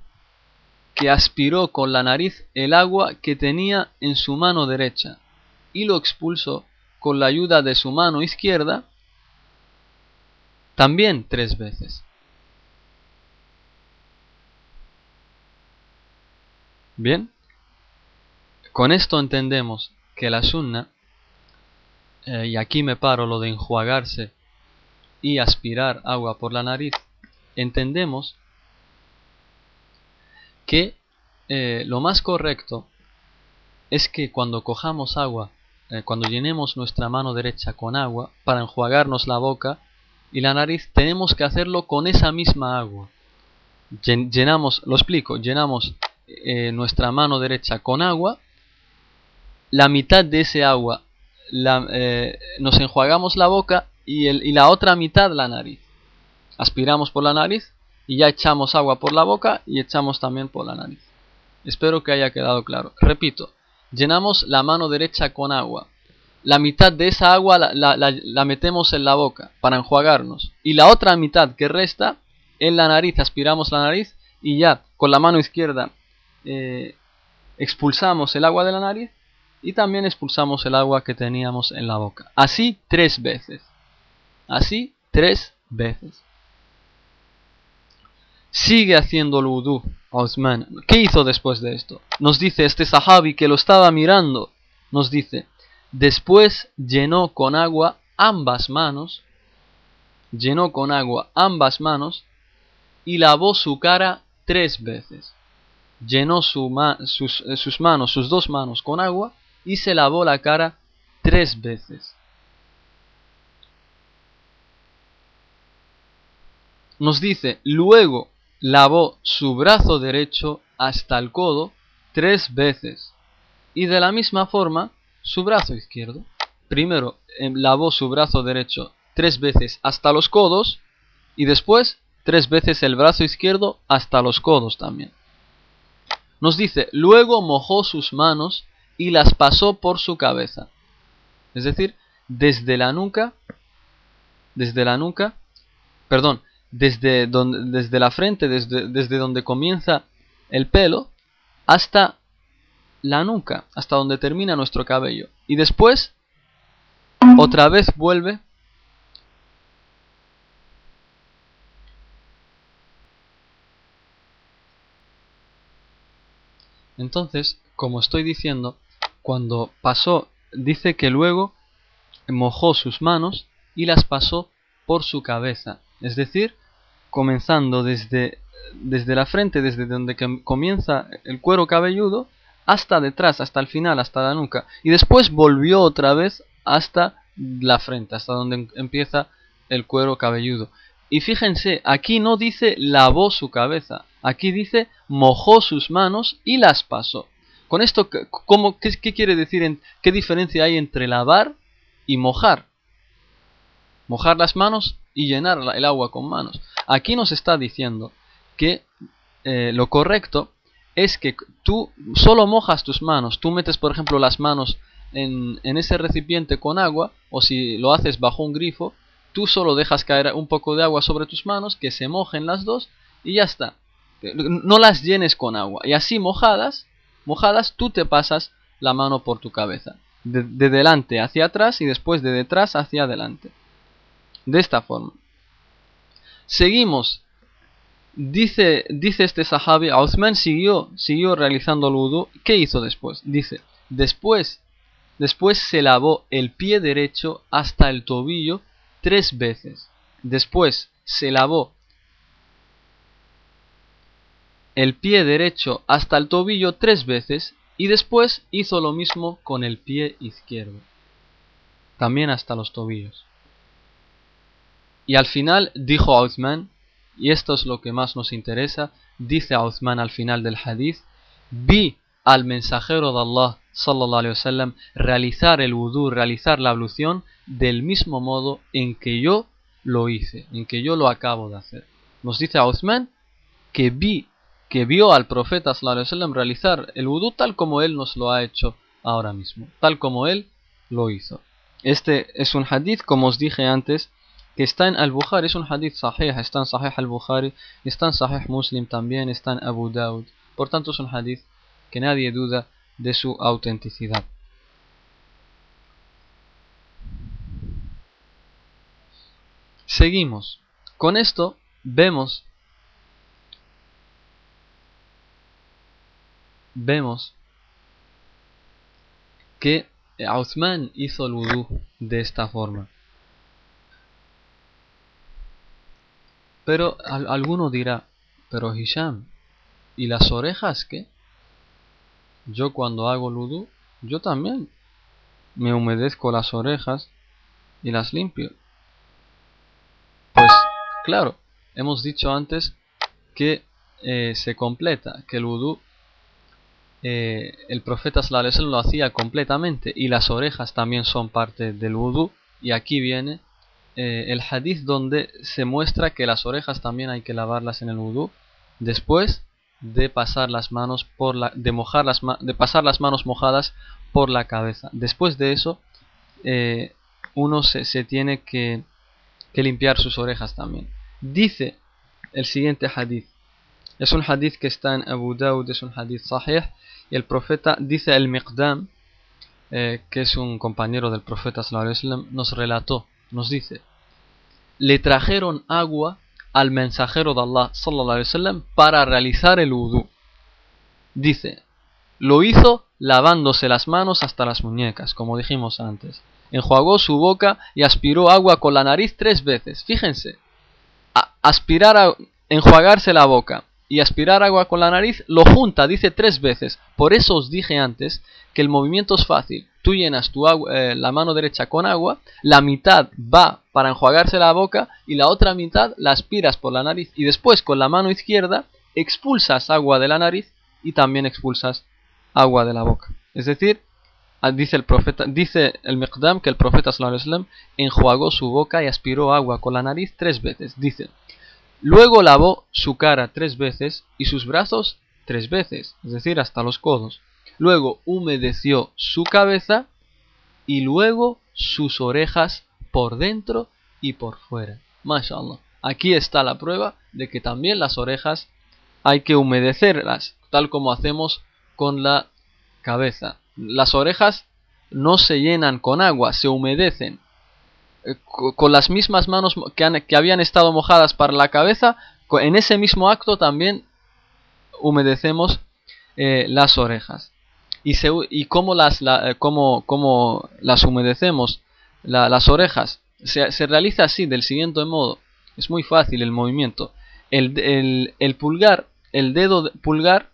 que aspiró con la nariz el agua que tenía en su mano derecha y lo expulsó con la ayuda de su mano izquierda también tres veces. Bien, con esto entendemos que la sunna, eh, y aquí me paro lo de enjuagarse y aspirar agua por la nariz, entendemos que eh, lo más correcto es que cuando cojamos agua, eh, cuando llenemos nuestra mano derecha con agua para enjuagarnos la boca, y la nariz tenemos que hacerlo con esa misma agua. Llenamos, lo explico, llenamos eh, nuestra mano derecha con agua, la mitad de ese agua nos enjuagamos la boca y la otra mitad la nariz. Aspiramos por la nariz y ya echamos agua por la boca y echamos también por la nariz. Espero que haya quedado claro. Repito, llenamos la mano derecha con agua. la mitad de esa agua la, metemos en la boca para enjuagarnos. Y la otra mitad que resta en la nariz, aspiramos la nariz y ya con la mano izquierda eh, expulsamos el agua de la nariz y también expulsamos el agua que teníamos en la boca. Así tres veces. Así tres veces. Sigue haciendo el wudu Osman. ¿Qué hizo después de esto? Nos dice este sahabi que lo estaba mirando. Nos dice, después llenó con agua ambas manos. Llenó con agua ambas manos y lavó su cara tres veces. Llenó sus, eh, sus manos, sus dos manos con agua y se lavó la cara tres veces. Nos dice, luego lavó su brazo derecho hasta el codo tres veces y de la misma forma su brazo izquierdo. Primero em, lavó su brazo derecho tres veces hasta los codos y después tres veces el brazo izquierdo hasta los codos también. Nos dice, luego mojó sus manos y las pasó por su cabeza. Es decir, desde la nuca, desde la nuca, perdón, desde, donde, desde la frente, desde, desde donde comienza el pelo, hasta la nuca, hasta donde termina nuestro cabello. Y después, otra vez vuelve Entonces, como estoy diciendo, cuando pasó, dice que luego mojó sus manos y las pasó por su cabeza. Es decir, comenzando desde, desde la frente, desde donde comienza el cuero cabelludo, hasta detrás, hasta el final, hasta la nuca. Y después volvió otra vez hasta la frente, hasta donde empieza el cuero cabelludo. Y fíjense, aquí no dice lavó su cabeza, aquí dice mojó sus manos y las pasó. Con esto, ¿cómo, qué, quiere decir? ¿Qué diferencia hay entre lavar y mojar? Mojar las manos y llenar el agua con manos. Aquí nos está diciendo que eh, lo correcto es que tú solo mojas tus manos. Tú metes, por ejemplo, las manos en, en ese recipiente con agua, o si lo haces bajo un grifo, Tú solo dejas caer un poco de agua sobre tus manos, que se mojen las dos y ya está. No las llenes con agua. Y así mojadas, mojadas, tú te pasas la mano por tu cabeza. De, delante hacia atrás y después de detrás hacia adelante. De esta forma. Seguimos. Dice, dice este sahabi, Uthman siguió, siguió realizando el wudu. ¿Qué hizo después? Dice, después, después se lavó el pie derecho hasta el tobillo tres veces. Después se lavó el pie derecho hasta el tobillo tres veces y después hizo lo mismo con el pie izquierdo. También hasta los tobillos. Y al final dijo a y esto es lo que más nos interesa, dice a Uthman al final del hadith, vi al mensajero de Allah sallallahu alaihi wasallam realizar el wudu, realizar la ablución del mismo modo en que yo lo hice, en que yo lo acabo de hacer. Nos dice a que vi que vio al profeta sallallahu alaihi wasallam realizar el wudu tal como él nos lo ha hecho ahora mismo, tal como él lo hizo. Este es un hadith, como os dije antes, que está en Al-Bukhari, es un hadith sahih, está en Sahih Al-Bukhari, está en Muslim también, está en Abu Daud. Por tanto es un hadith que nadie duda de su autenticidad. Seguimos. Con esto vemos vemos que Uthman hizo el wudu de esta forma. Pero alguno dirá, pero Hisham, ¿y las orejas qué? Yo cuando hago ludu, yo también me humedezco las orejas y las limpio. Pues claro, hemos dicho antes que eh, se completa, que el eh, el profeta Sallallahu lo hacía completamente y las orejas también son parte del wudu y aquí viene eh, el hadith donde se muestra que las orejas también hay que lavarlas en el wudu después de pasar las manos por la de mojar las de pasar las manos mojadas por la cabeza. Después de eso eh, uno se, tiene que, que, limpiar sus orejas también. Dice el siguiente hadith. Es un hadith que está en Abu Dawud, es un hadith sahih. Y el profeta dice el Miqdam, eh, que es un compañero del profeta sallallahu nos relató, nos dice, le trajeron agua al mensajero de Allah sallallahu para realizar el wudu. Dice, lo hizo lavándose las manos hasta las muñecas, como dijimos antes. Enjuagó su boca y aspiró agua con la nariz tres veces. Fíjense, aspirar a enjuagarse la boca y aspirar agua con la nariz lo junta, dice tres veces. Por eso os dije antes que el movimiento es fácil. Tú llenas tu eh, la mano derecha con agua, la mitad va para enjuagarse la boca y la otra mitad la aspiras por la nariz y después con la mano izquierda expulsas agua de la nariz y también expulsas agua de la boca. Es decir, ah, dice el profeta, dice el Miqdam que el profeta sallallahu enjuagó su boca y aspiró agua con la nariz tres veces. Dice, luego lavó su cara tres veces y sus brazos tres veces, es decir, hasta los codos. Luego humedeció su cabeza y luego sus orejas por dentro y por fuera. Mashallah. Aquí está la prueba de que también las orejas hay que humedecerlas, tal como hacemos con la cabeza. Las orejas no se llenan con agua, se humedecen. Eh, con las mismas manos que, habían estado mojadas para la cabeza, en ese mismo acto también humedecemos eh, las orejas. Y, se, y cómo, las, eh, las humedecemos, las orejas, se, realiza así, del siguiente modo. Es muy fácil el movimiento. El, el pulgar, el dedo pulgar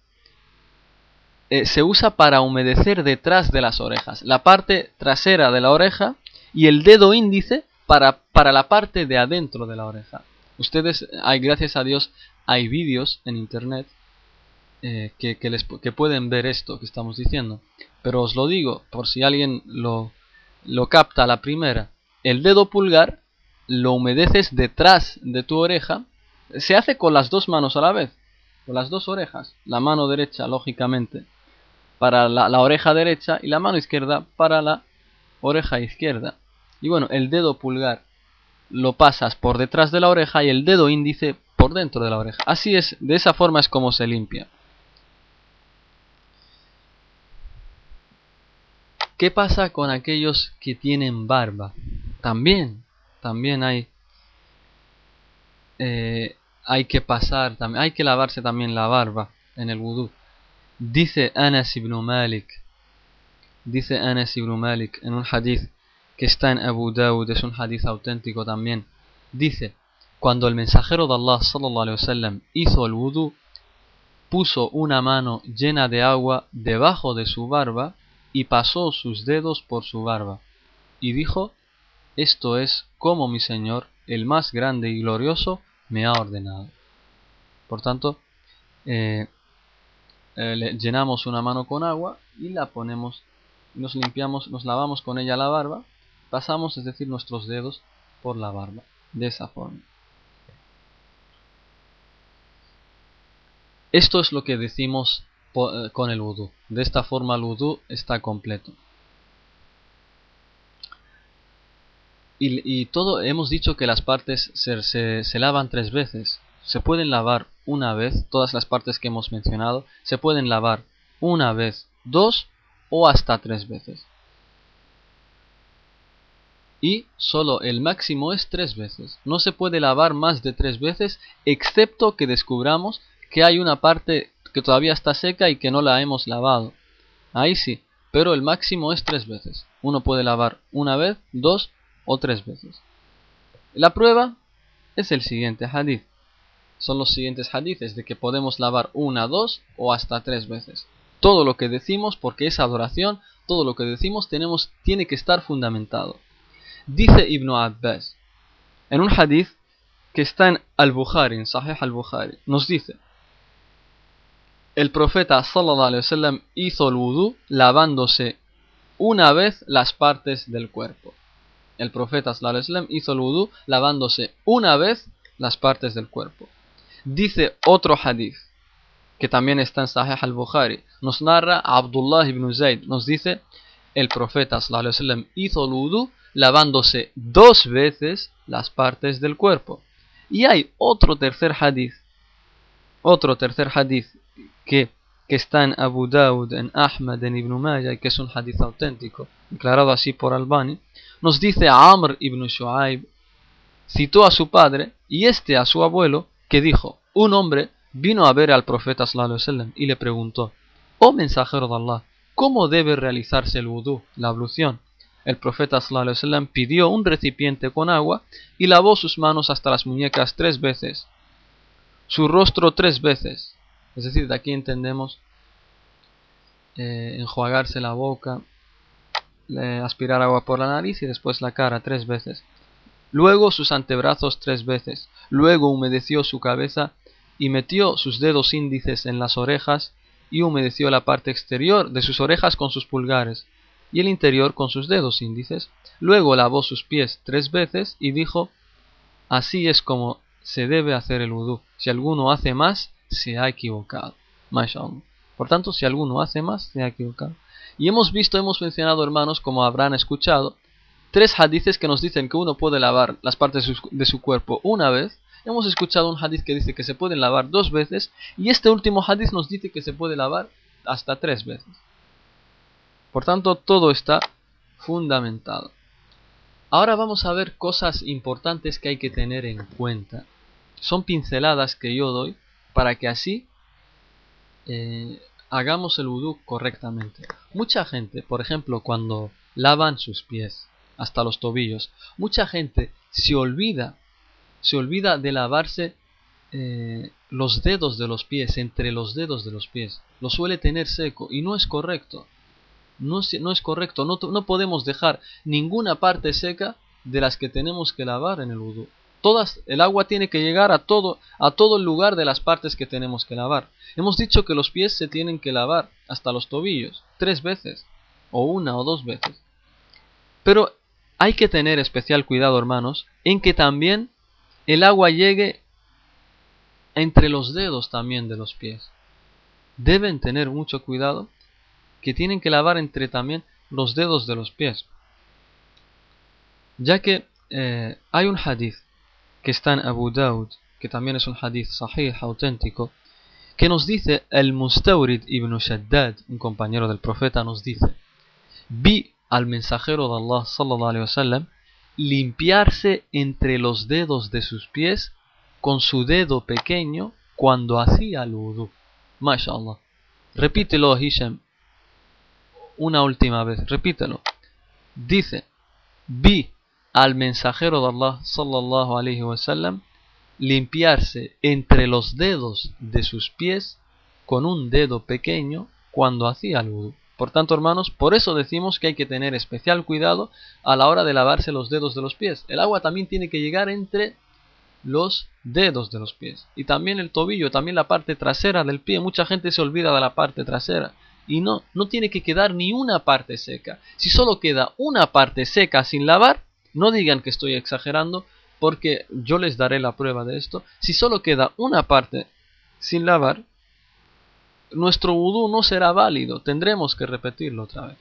se usa para humedecer detrás de las orejas, la parte trasera de la oreja y el dedo índice para, para la parte de adentro de la oreja. Ustedes, hay, gracias a Dios, hay vídeos en internet eh, que, les, que pueden ver esto que estamos diciendo. Pero os lo digo, por si alguien lo, lo capta a la primera. El dedo pulgar lo humedeces detrás de tu oreja. Se hace con las dos manos a la vez, con las dos orejas. La mano derecha, lógicamente, para la, oreja derecha y la mano izquierda para la oreja izquierda. Y bueno, el dedo pulgar lo pasas por detrás de la oreja y el dedo índice por dentro de la oreja. Así es, de esa forma es como se limpia. ¿Qué pasa con aquellos que tienen barba? También, también hay, eh, hay que pasar, hay que lavarse también la barba en el vudú. Dice Anas ibn Malik, dice Anas ibn Malik en un hadith que está en Abu Dawud, es un hadith auténtico también. Dice, cuando el mensajero de Allah sallallahu hizo el wudu, puso una mano llena de agua debajo de su barba y pasó sus dedos por su barba y dijo, esto es como mi Señor, el más grande y glorioso, me ha ordenado. Por tanto, eh, eh, llenamos una mano con agua y la ponemos, nos limpiamos, nos lavamos con ella la barba, pasamos, es decir, nuestros dedos por la barba, de esa forma. Esto es lo que decimos eh, con el vudú. De esta forma el vudú está completo. Y, todo, hemos dicho que las partes se lavan tres veces se pueden lavar una vez, todas las partes que hemos mencionado, se pueden lavar una vez, dos o hasta tres veces. Y solo el máximo es tres veces. No se puede lavar más de tres veces, excepto que descubramos que hay una parte que todavía está seca y que no la hemos lavado. Ahí sí, pero el máximo es tres veces. Uno puede lavar una vez, dos o tres veces. La prueba es el siguiente hadith son los siguientes hadiths de que podemos lavar una, dos o hasta tres veces. Todo lo que decimos, porque es adoración, todo lo que decimos tenemos, tiene que estar fundamentado. Dice Ibn Abbas, en un hadith que está en Al-Bukhari, en Sahih Al-Bukhari, nos dice, el profeta sallallahu alaihi wasallam hizo el wudu lavándose una vez las partes del cuerpo. El profeta sallallahu alaihi wasallam hizo el wudu lavándose una vez las partes del cuerpo. Dice otro hadith, que también está en Sahih al-Bukhari, nos narra Abdullah ibn Zayd, nos dice, el profeta sallam, hizo el wudu lavándose dos veces las partes del cuerpo. Y hay otro tercer hadith, otro tercer hadith que, que está en Abu Dawud, en Ahmad, en Ibn Majah, que es un hadith auténtico, declarado así por Albani, nos dice Amr ibn Shu'aib, citó a su padre y este a su abuelo, que dijo, un hombre vino a ver al profeta sallam, y le preguntó, oh mensajero de Allah, ¿cómo debe realizarse el wudu, la ablución? El profeta sallam, pidió un recipiente con agua y lavó sus manos hasta las muñecas tres veces, su rostro tres veces. Es decir, de aquí entendemos eh, enjuagarse la boca, aspirar agua por la nariz y después la cara tres veces. Luego sus antebrazos tres veces. Luego humedeció su cabeza y metió sus dedos índices en las orejas y humedeció la parte exterior de sus orejas con sus pulgares y el interior con sus dedos índices. Luego lavó sus pies tres veces y dijo, así es como se debe hacer el vudú. Si alguno hace más, se ha equivocado. Por tanto, si alguno hace más, se ha equivocado. Y hemos visto, hemos mencionado, hermanos, como habrán escuchado, tres hadices que nos dicen que uno puede lavar las partes de su cuerpo una vez. Hemos escuchado un hadith que dice que se pueden lavar dos veces. Y este último hadith nos dice que se puede lavar hasta tres veces. Por tanto, todo está fundamentado. Ahora vamos a ver cosas importantes que hay que tener en cuenta. Son pinceladas que yo doy para que así eh, hagamos el vudú correctamente. Mucha gente, por ejemplo, cuando lavan sus pies hasta los tobillos, mucha gente se olvida, se olvida de lavarse eh, los dedos de los pies, entre los dedos de los pies. Lo suele tener seco y no es correcto. No es, correcto, no, no, podemos dejar ninguna parte seca de las que tenemos que lavar en el vudú. Todas, el agua tiene que llegar a todo, a todo el lugar de las partes que tenemos que lavar. Hemos dicho que los pies se tienen que lavar hasta los tobillos, tres veces, o una o dos veces. Pero hay que tener especial cuidado, hermanos, en que también el agua llegue entre los dedos también de los pies. Deben tener mucho cuidado que tienen que lavar entre también los dedos de los pies. Ya que eh, hay un hadith que está en Abu Dawud, que también es un hadith sahih, auténtico, que nos dice el Mustawrid ibn Shaddad, un compañero del profeta, nos dice, vi al mensajero de Allah sallallahu limpiarse entre los dedos de sus pies con su dedo pequeño cuando hacía el wudu. MashaAllah. Repítelo, Hisham una última vez, repítelo. Dice, vi al mensajero de Allah sallallahu alaihi wasallam limpiarse entre los dedos de sus pies con un dedo pequeño cuando hacía el wudu. Por tanto, hermanos, por eso decimos que hay que tener especial cuidado a la hora de lavarse los dedos de los pies. El agua también tiene que llegar entre los dedos de los pies. Y también el tobillo, también la parte trasera del pie. Mucha gente se olvida de la parte trasera y no, no tiene que quedar ni una parte seca. Si solo queda una parte seca sin lavar, no digan que estoy exagerando, porque yo les daré la prueba de esto. Si solo queda una parte sin lavar, nuestro vudú no será válido, tendremos que repetirlo otra vez.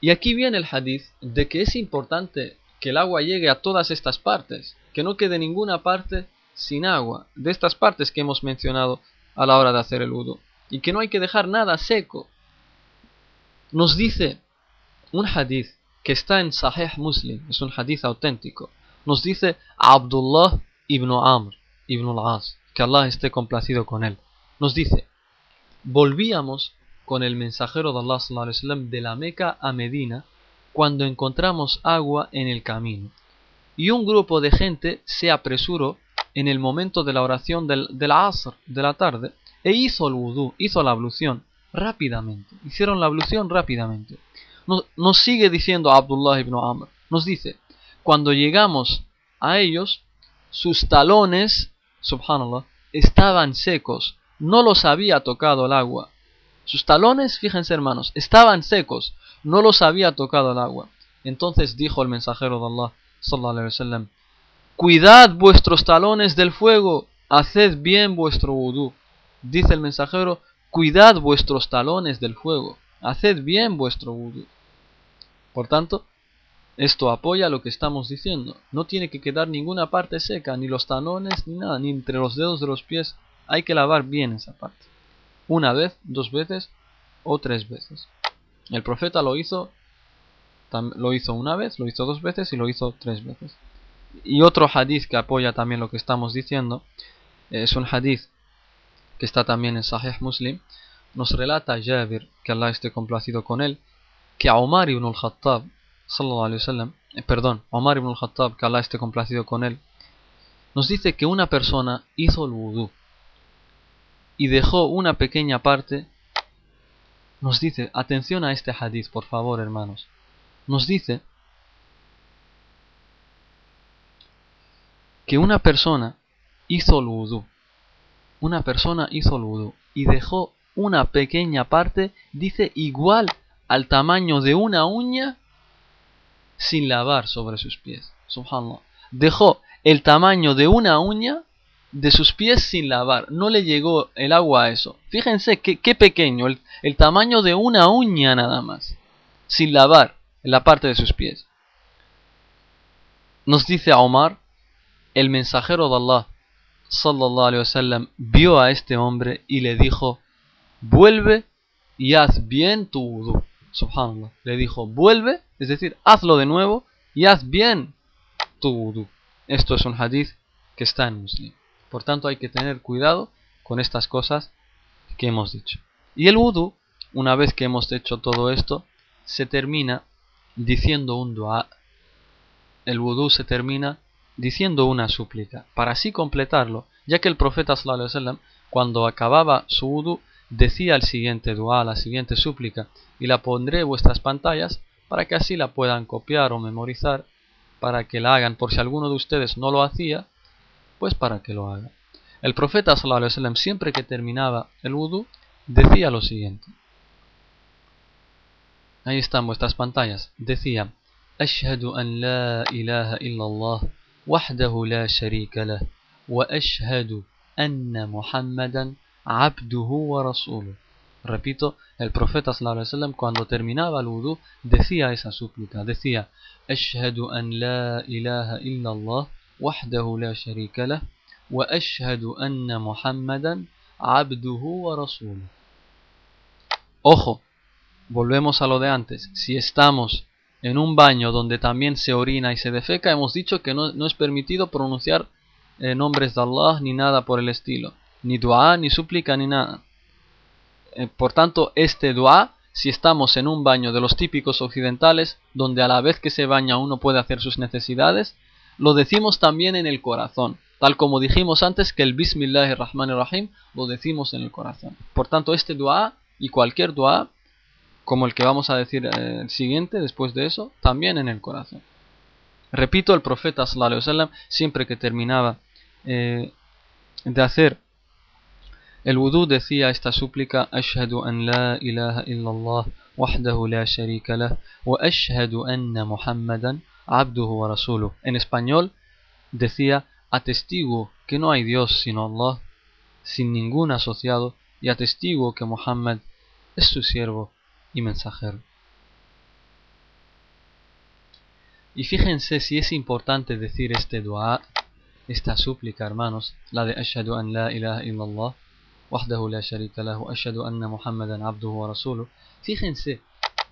Y aquí viene el hadith de que es importante que el agua llegue a todas estas partes, que no quede ninguna parte sin agua, de estas partes que hemos mencionado a la hora de hacer el wudu y que no hay que dejar nada seco. Nos dice un hadith que está en Sahih Muslim, es un hadith auténtico. Nos dice Abdullah ibn Amr ibn al-As, que Allah esté complacido con él. Nos dice, volvíamos con el mensajero de Allah de la Meca a Medina cuando encontramos agua en el camino. Y un grupo de gente se apresuró en el momento de la oración del, la Asr, de la tarde, e hizo el vudú, hizo la ablución rápidamente. Hicieron la ablución rápidamente. Nos, sigue diciendo Abdullah ibn Amr, nos dice, cuando llegamos a ellos, sus talones, subhanallah, estaban secos, no los había tocado el agua. Sus talones, fíjense hermanos, estaban secos, no los había tocado el agua. Entonces dijo el mensajero de Allah, sallallahu alaihi wasallam, Cuidad vuestros talones del fuego, haced bien vuestro vudú. Dice el mensajero, cuidad vuestros talones del fuego, haced bien vuestro wudu. Por tanto, esto apoya lo que estamos diciendo. No tiene que quedar ninguna parte seca, ni los talones, ni nada, ni entre los dedos de los pies. Hay que lavar bien esa parte. Una vez, dos veces o tres veces. El profeta lo hizo, lo hizo una vez, lo hizo dos veces y lo hizo tres veces. Y otro hadith que apoya también lo que estamos diciendo, es un hadith que está también en Sahih Muslim, nos relata Jabir, que Allah esté complacido con él, que a Omar ibn al-Khattab, eh, perdón, Omar ibn al-Khattab, que Allah esté complacido con él, nos dice que una persona hizo el wudu y dejó una pequeña parte. Nos dice, atención a este hadith, por favor, hermanos. Nos dice que una persona hizo el wudu. Una persona hizo el wudu y dejó una pequeña parte, dice igual al tamaño de una uña sin lavar sobre sus pies. Subhanallah. Dejó el tamaño de una uña de sus pies sin lavar. No le llegó el agua a eso. Fíjense qué, pequeño, el, tamaño de una uña nada más. Sin lavar en la parte de sus pies. Nos dice Omar, el mensajero de Allah, sallallahu alaihi wasallam, vio a este hombre y le dijo, vuelve y haz bien tu wudu. Subhanallah. Le dijo, vuelve, es decir, hazlo de nuevo y haz bien tu wudu. Esto es un hadith que está en Muslim. Por tanto, hay que tener cuidado con estas cosas que hemos dicho. Y el wudu, una vez que hemos hecho todo esto, se termina diciendo un dua. El wudu se termina diciendo una súplica, para así completarlo, ya que el profeta sallallahu cuando acababa su wudu decía el siguiente dua, la siguiente súplica, y la pondré en vuestras pantallas para que así la puedan copiar o memorizar, para que la hagan, por si alguno de ustedes no lo hacía, pues para que lo haga. El profeta sallallahu siempre que terminaba el wudu decía lo siguiente. Ahí están vuestras pantallas. Decía: Ashhadu an la ilaha illallah wahdahu la sharika lah wa ashhadu anna Muhammadan abduhu wa. Repito, el profeta sallallahu cuando terminaba el wudu decía esa súplica, decía: Ashhadu an la ilaha illallah wahdahu la sharika lah wa ashhadu anna Muhammadan abduhu wa. Ojo, volvemos a lo de antes. Si estamos en un baño donde también se orina y se defeca, hemos dicho que no, no es permitido pronunciar eh, nombres de Allah ni nada por el estilo ni dua, ni súplica, ni nada. Eh, por tanto, este dua, si estamos en un baño de los típicos occidentales, donde a la vez que se baña uno puede hacer sus necesidades, lo decimos también en el corazón, tal como dijimos antes que el Bismillahirrahmanirrahim lo decimos en el corazón. Por tanto, este dua y cualquier dua, como el que vamos a decir eh, el siguiente después de eso, también en el corazón. Repito, el profeta sallallahu siempre que terminaba eh, de hacer wudu decía esta súplica an la ilaha illallah wahdahu la sharika lah wa ashhadu anna Muhammadan abduhu wa rasuluh. En español decía atestigo que no hay Dios sino Allah sin ningún asociado y atestigo que Muhammad es su siervo y mensajero. Y fíjense si es importante decir este dua, esta súplica, hermanos, la de Ashhadu an la ilaha illallah وحده لا شريك له وأشهد أن محمدا عبده ورسوله fíjense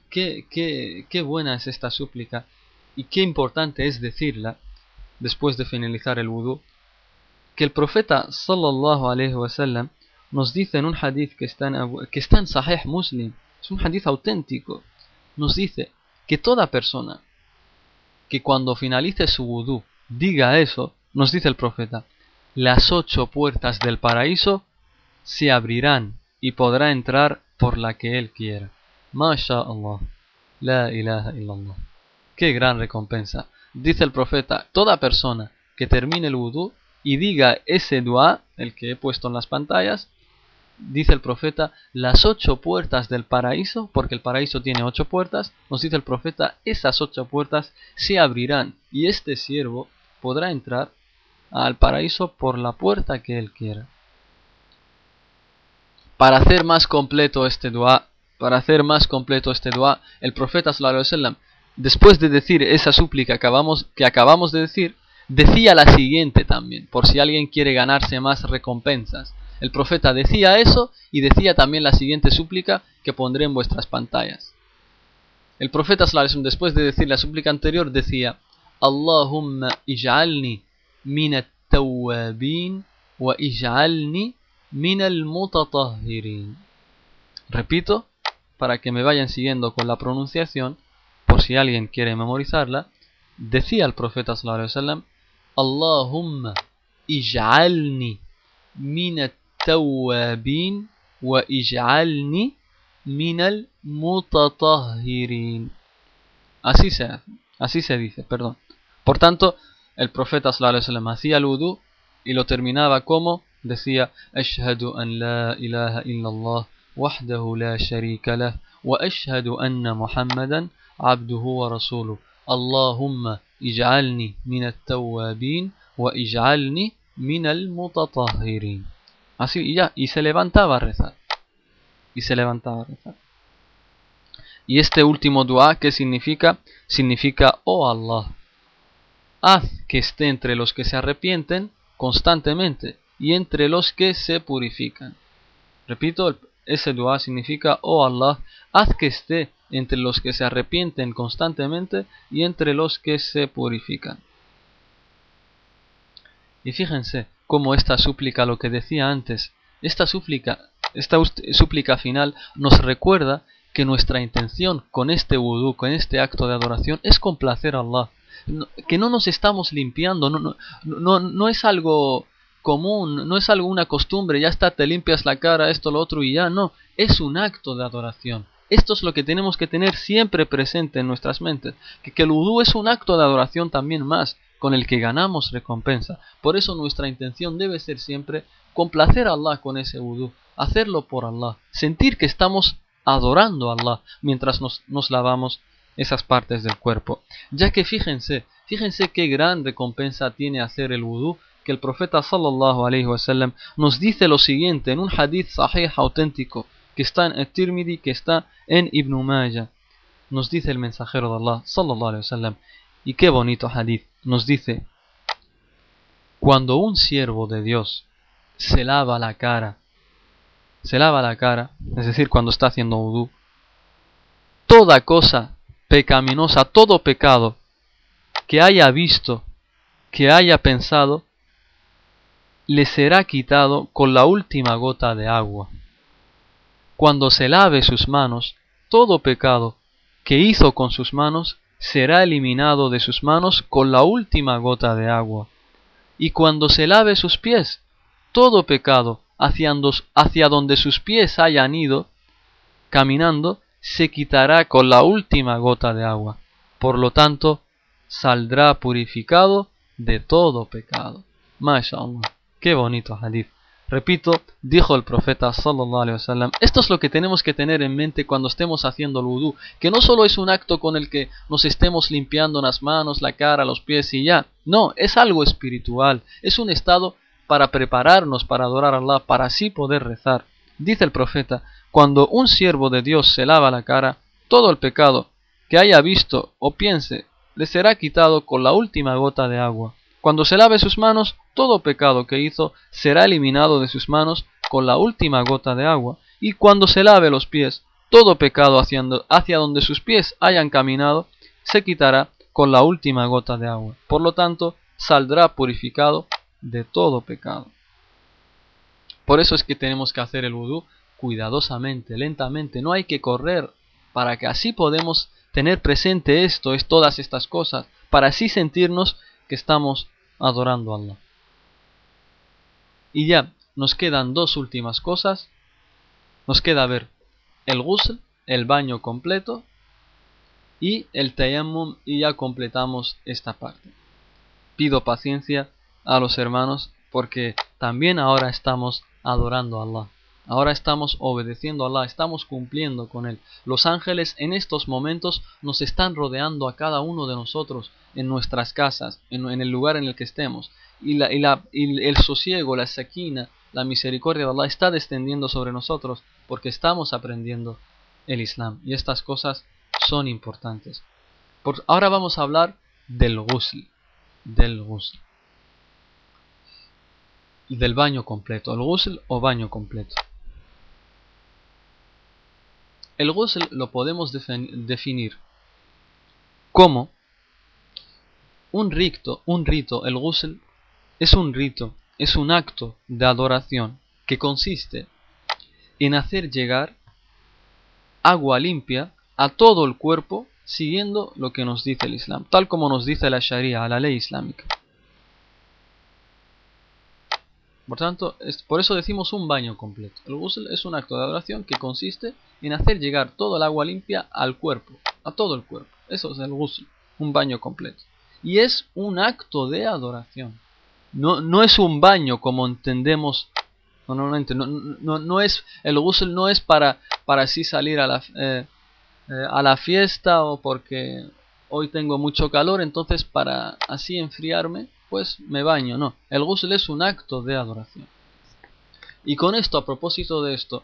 qué, qué, qué buena es esta súplica y qué importante es decirla después de finalizar el wudu que el profeta sallallahu alaihi wasallam nos dice en un hadith que está en, que está en Sahih Muslim es un hadith auténtico nos dice que toda persona que cuando finalice su wudu diga eso nos dice el profeta las ocho puertas del paraíso se abrirán y podrá entrar por la que él quiera. MashaAllah. La ilaha illallah. Qué gran recompensa. Dice el profeta, toda persona que termine el wudu y diga ese dua, el que he puesto en las pantallas, dice el profeta, las ocho puertas del paraíso, porque el paraíso tiene ocho puertas, nos dice el profeta, esas ocho puertas se abrirán y este siervo podrá entrar al paraíso por la puerta que él quiera. Para hacer más completo este dua, para hacer más completo este dua, el profeta sallallahu alaihi después de decir esa súplica que acabamos, que acabamos de decir, decía la siguiente también, por si alguien quiere ganarse más recompensas. El profeta decía eso y decía también la siguiente súplica que pondré en vuestras pantallas. El profeta sallallahu después de decir la súplica anterior decía: Allahumma ij'alni min at-tawwabin wa ij'alni min al-mutatahhirin. Repito, para que me vayan siguiendo con la pronunciación, por si alguien quiere memorizarla, decía el profeta sallallahu alaihi wasallam: Allahumma ij'alni min at-tawwabin wa ij'alni minal mutatahhirin. Así se, así se dice, perdón. Por tanto, el profeta sallallahu hacía el wudu y lo terminaba como decía Ashhadu an la ilaha illallah wahdahu la sharika lah wa ashhadu anna Muhammadan abduhu wa rasuluh. Allahumma ij'alni min at-tawwabin wa ij'alni min al-mutatahhirin. Así y ya, y se levantaba a rezar y se levantaba a rezar. Y este último dua, ¿qué significa? Significa, oh Allah, haz que esté entre los que se arrepienten constantemente y entre los que se purifican. Repito, ese dua significa, oh Allah, haz que esté entre los que se arrepienten constantemente y entre los que se purifican. Y fíjense cómo esta súplica, lo que decía antes, esta súplica esta súplica final nos recuerda que nuestra intención con este vudú, con este acto de adoración, es complacer a Allah. que no nos estamos limpiando, no, no, no, es algo común, no es algo una costumbre, ya está, te limpias la cara, esto, lo otro y ya, no, es un acto de adoración. Esto es lo que tenemos que tener siempre presente en nuestras mentes, que, que el vudú es un acto de adoración también más, con el que ganamos recompensa. Por eso nuestra intención debe ser siempre complacer a Allah con ese vudú, hacerlo por Allah, sentir que estamos adorando a Allah mientras nos, nos lavamos esas partes del cuerpo. Ya que fíjense, fíjense qué gran recompensa tiene hacer el vudú, que el profeta sallallahu alaihi wasallam nos dice lo siguiente en un hadith sahih auténtico que está en At-Tirmidhi, que está en Ibn Majah. Nos dice el mensajero de Allah sallallahu alaihi wasallam y qué bonito hadith. Nos dice cuando un siervo de Dios se lava la cara se lava la cara, es decir, cuando está haciendo udú, toda cosa pecaminosa, todo pecado que haya visto, que haya pensado, le será quitado con la última gota de agua. Cuando se lave sus manos, todo pecado que hizo con sus manos será eliminado de sus manos con la última gota de agua. Y cuando se lave sus pies, todo pecado hacia, donde sus pies hayan ido, caminando, se quitará con la última gota de agua. Por lo tanto, saldrá purificado de todo pecado. MashaAllah. Qué bonito hadith. Repito, dijo el profeta sallallahu alaihi wasallam, esto es lo que tenemos que tener en mente cuando estemos haciendo el vudú, que no solo es un acto con el que nos estemos limpiando las manos, la cara, los pies y ya, no, es algo espiritual, es un estado para prepararnos para adorar a Allah, para así poder rezar. Dice el profeta, cuando un siervo de Dios se lava la cara, todo el pecado que haya visto o piense le será quitado con la última gota de agua. Cuando se lave sus manos, todo pecado que hizo será eliminado de sus manos con la última gota de agua. Y cuando se lave los pies, todo pecado hacia, donde sus pies hayan caminado se quitará con la última gota de agua. Por lo tanto, saldrá purificado de todo pecado. Por eso es que tenemos que hacer el vudú cuidadosamente, lentamente. No hay que correr para que así podemos tener presente esto, es todas estas cosas, para así sentirnos que estamos adorando a Allah. Y ya, nos quedan dos últimas cosas. Nos queda ver el ghusl, el baño completo, y el tayammum, y ya completamos esta parte. Pido paciencia a los hermanos porque también ahora estamos adorando a Allah. Ahora estamos obedeciendo a Allah, estamos cumpliendo con Él. Los ángeles en estos momentos nos están rodeando a cada uno de nosotros en nuestras casas, en, el lugar en el que estemos. Y, la, el sosiego, la saquina, la misericordia de Allah está descendiendo sobre nosotros porque estamos aprendiendo el Islam. Y estas cosas son importantes. Por, ahora vamos a hablar del ghusl. Del ghusl. Del baño completo. El ghusl o baño completo. El ghusl lo podemos definir como un rito, un rito, el ghusl es un rito, es un acto de adoración que consiste en hacer llegar agua limpia a todo el cuerpo siguiendo lo que nos dice el Islam, tal como nos dice la Sharia, la ley islámica. Por tanto, es, por eso decimos un baño completo. El ghusl es un acto de adoración que consiste en hacer llegar todo el agua limpia al cuerpo, a todo el cuerpo. Eso es el ghusl, un baño completo. Y es un acto de adoración. No, no es un baño como entendemos normalmente. No, no, no es, el ghusl no es para, para así salir a la, eh, eh, a la fiesta o porque hoy tengo mucho calor, entonces para así enfriarme pues me baño. No, el ghusl es un acto de adoración. Y con esto, a propósito de esto,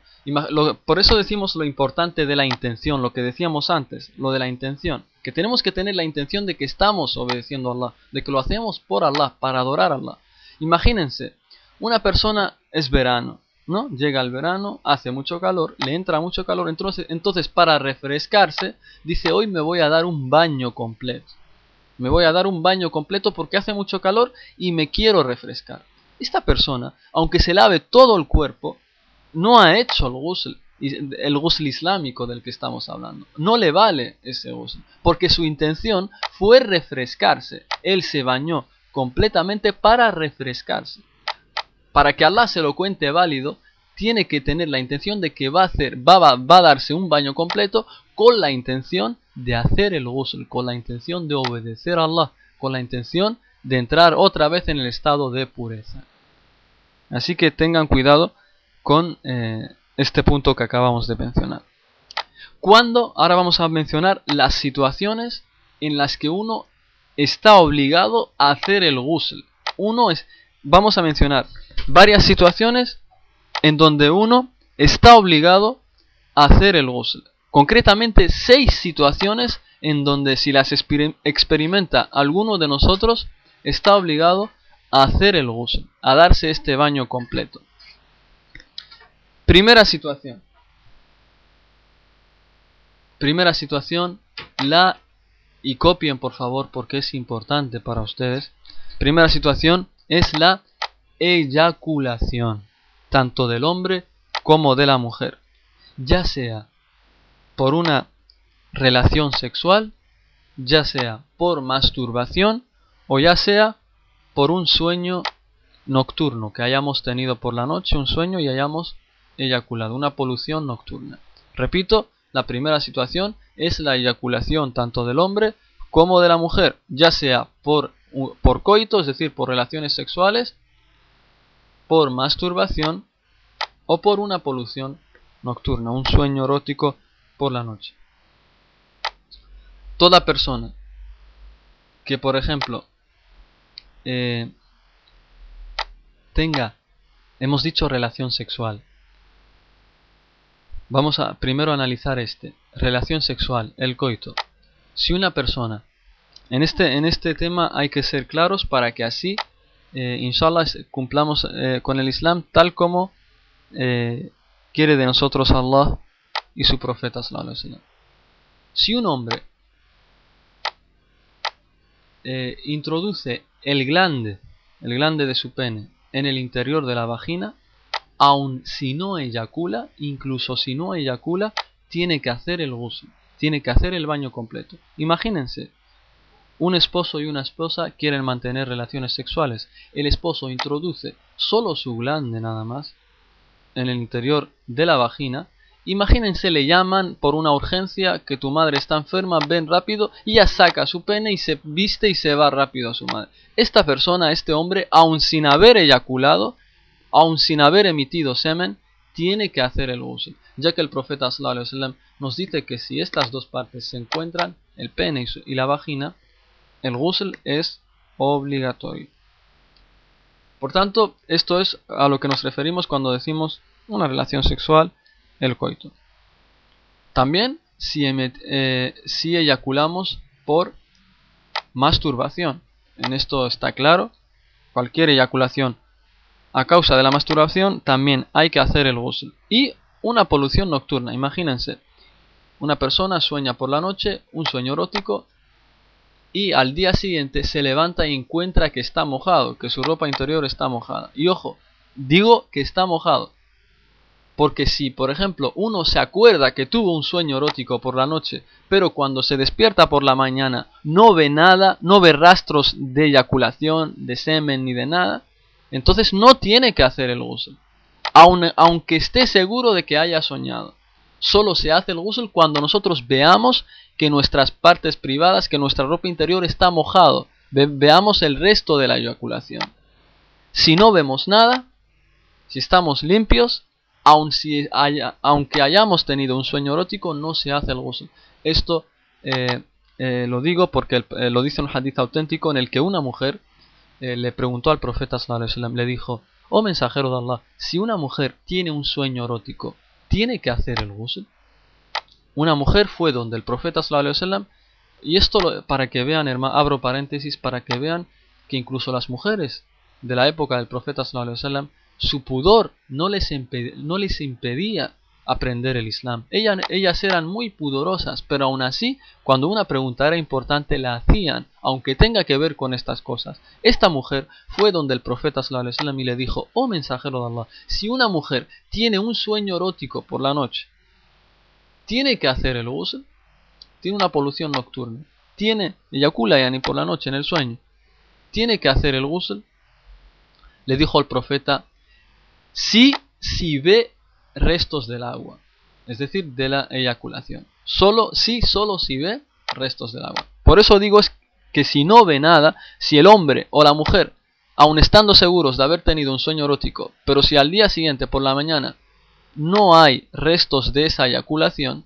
por eso decimos lo importante de la intención, lo que decíamos antes, lo de la intención, que tenemos que tener la intención de que estamos obedeciendo a Allah, de que lo hacemos por Allah, para adorar a Allah. Imagínense, una persona es verano, ¿no? Llega el verano, hace mucho calor, le entra mucho calor, entonces, entonces para refrescarse, dice hoy me voy a dar un baño completo. Me voy a dar un baño completo porque hace mucho calor y me quiero refrescar. Esta persona, aunque se lave todo el cuerpo, no ha hecho el ghusl, el islámico del que estamos hablando. No le vale ese ghusl, porque su intención fue refrescarse. Él se bañó completamente para refrescarse. Para que Allah se lo cuente válido, tiene que tener la intención de que va a, hacer, va, va a darse un baño completo con la intención de hacer el ghusl, con la intención de obedecer a Allah, con la intención de entrar otra vez en el estado de pureza. Así que tengan cuidado con eh, este punto que acabamos de mencionar. Cuando, ahora vamos a mencionar las situaciones en las que uno está obligado a hacer el ghusl. Uno es, vamos a mencionar varias situaciones en donde uno está obligado a hacer el ghusl concretamente seis situaciones en donde si las experimenta alguno de nosotros, está obligado a hacer el ghusl, a darse este baño completo. Primera situación. Primera situación, la y copien por favor porque es importante para ustedes. Primera situación es la eyaculación, tanto del hombre como de la mujer, ya sea por una relación sexual, ya sea por masturbación o ya sea por un sueño nocturno que hayamos tenido por la noche, un sueño y hayamos eyaculado, una polución nocturna. Repito, la primera situación es la eyaculación tanto del hombre como de la mujer, ya sea por, por coito, es decir, por relaciones sexuales, por masturbación o por una polución nocturna, un sueño erótico por la noche. Toda persona que, por ejemplo, eh, tenga, hemos dicho relación sexual. Vamos a primero analizar este, relación sexual, el coito. Si una persona, en este, en este tema hay que ser claros para que así, eh, inshallah, cumplamos eh, con el Islam tal como eh, quiere de nosotros Allah y su profeta Si un hombre introduce el glande, el glande de su pene, en el interior de la vagina, aun si no eyacula, incluso si no eyacula, tiene que hacer el ghusl, tiene que hacer el baño completo. Imagínense, un esposo y una esposa quieren mantener relaciones sexuales. El esposo introduce solo su glande nada más en el interior de la vagina Imagínense, le llaman por una urgencia que tu madre está enferma, ven rápido y ya saca su pene y se viste y se va rápido a su madre. Esta persona, este hombre, aun sin haber eyaculado, aun sin haber emitido semen, tiene que hacer el ghusl, ya que el profeta nos dice que si estas dos partes se encuentran, el pene y la vagina, el ghusl es obligatorio. Por tanto, esto es a lo que nos referimos cuando decimos una relación sexual, el coito. También si, eh, si eyaculamos por masturbación. En esto está claro, cualquier eyaculación a causa de la masturbación también hay que hacer el ghusl. Y una polución nocturna, imagínense, una persona sueña por la noche un sueño erótico y al día siguiente se levanta y encuentra que está mojado, que su ropa interior está mojada. Y ojo, digo que está mojado, porque si, por ejemplo, uno se acuerda que tuvo un sueño erótico por la noche, pero cuando se despierta por la mañana no ve nada, no ve rastros de eyaculación, de semen ni de nada, entonces no tiene que hacer el ghusl, aunque esté seguro de que haya soñado. Solo se hace el ghusl cuando nosotros veamos que nuestras partes privadas, que nuestra ropa interior está mojado, veamos el resto de la eyaculación. Si no vemos nada, si estamos limpios, aunque hayamos tenido un sueño erótico, no se hace el ghusl. Esto eh, eh, lo digo porque eh, lo dice un hadith auténtico en el que una mujer le preguntó al profeta sallallahu le dijo, oh mensajero de Allah, si una mujer tiene un sueño erótico, ¿tiene que hacer el ghusl? Una mujer fue donde el profeta sallallahu y esto para que vean, hermano, abro paréntesis, para que vean que incluso las mujeres de la época del profeta sallallahu su pudor no les, no les impedía aprender el Islam. ellas eran muy pudorosas, pero aún así, cuando una pregunta era importante, la hacían, aunque tenga que ver con estas cosas. Esta mujer fue donde el profeta sallallahu y le dijo, oh mensajero de Allah, si una mujer tiene un sueño erótico por la noche, ¿tiene que hacer el uso? Tiene una polución nocturna. Tiene, eyacula ya ni por la noche en el sueño. ¿Tiene que hacer el ghusl? Le dijo el profeta, si, si ve restos del agua, es decir, de la eyaculación. Solo si, solo si ve restos del agua. Por eso digo es que si no ve nada, si el hombre o la mujer, aun estando seguros de haber tenido un sueño erótico, pero si al día siguiente por la mañana no hay restos de esa eyaculación,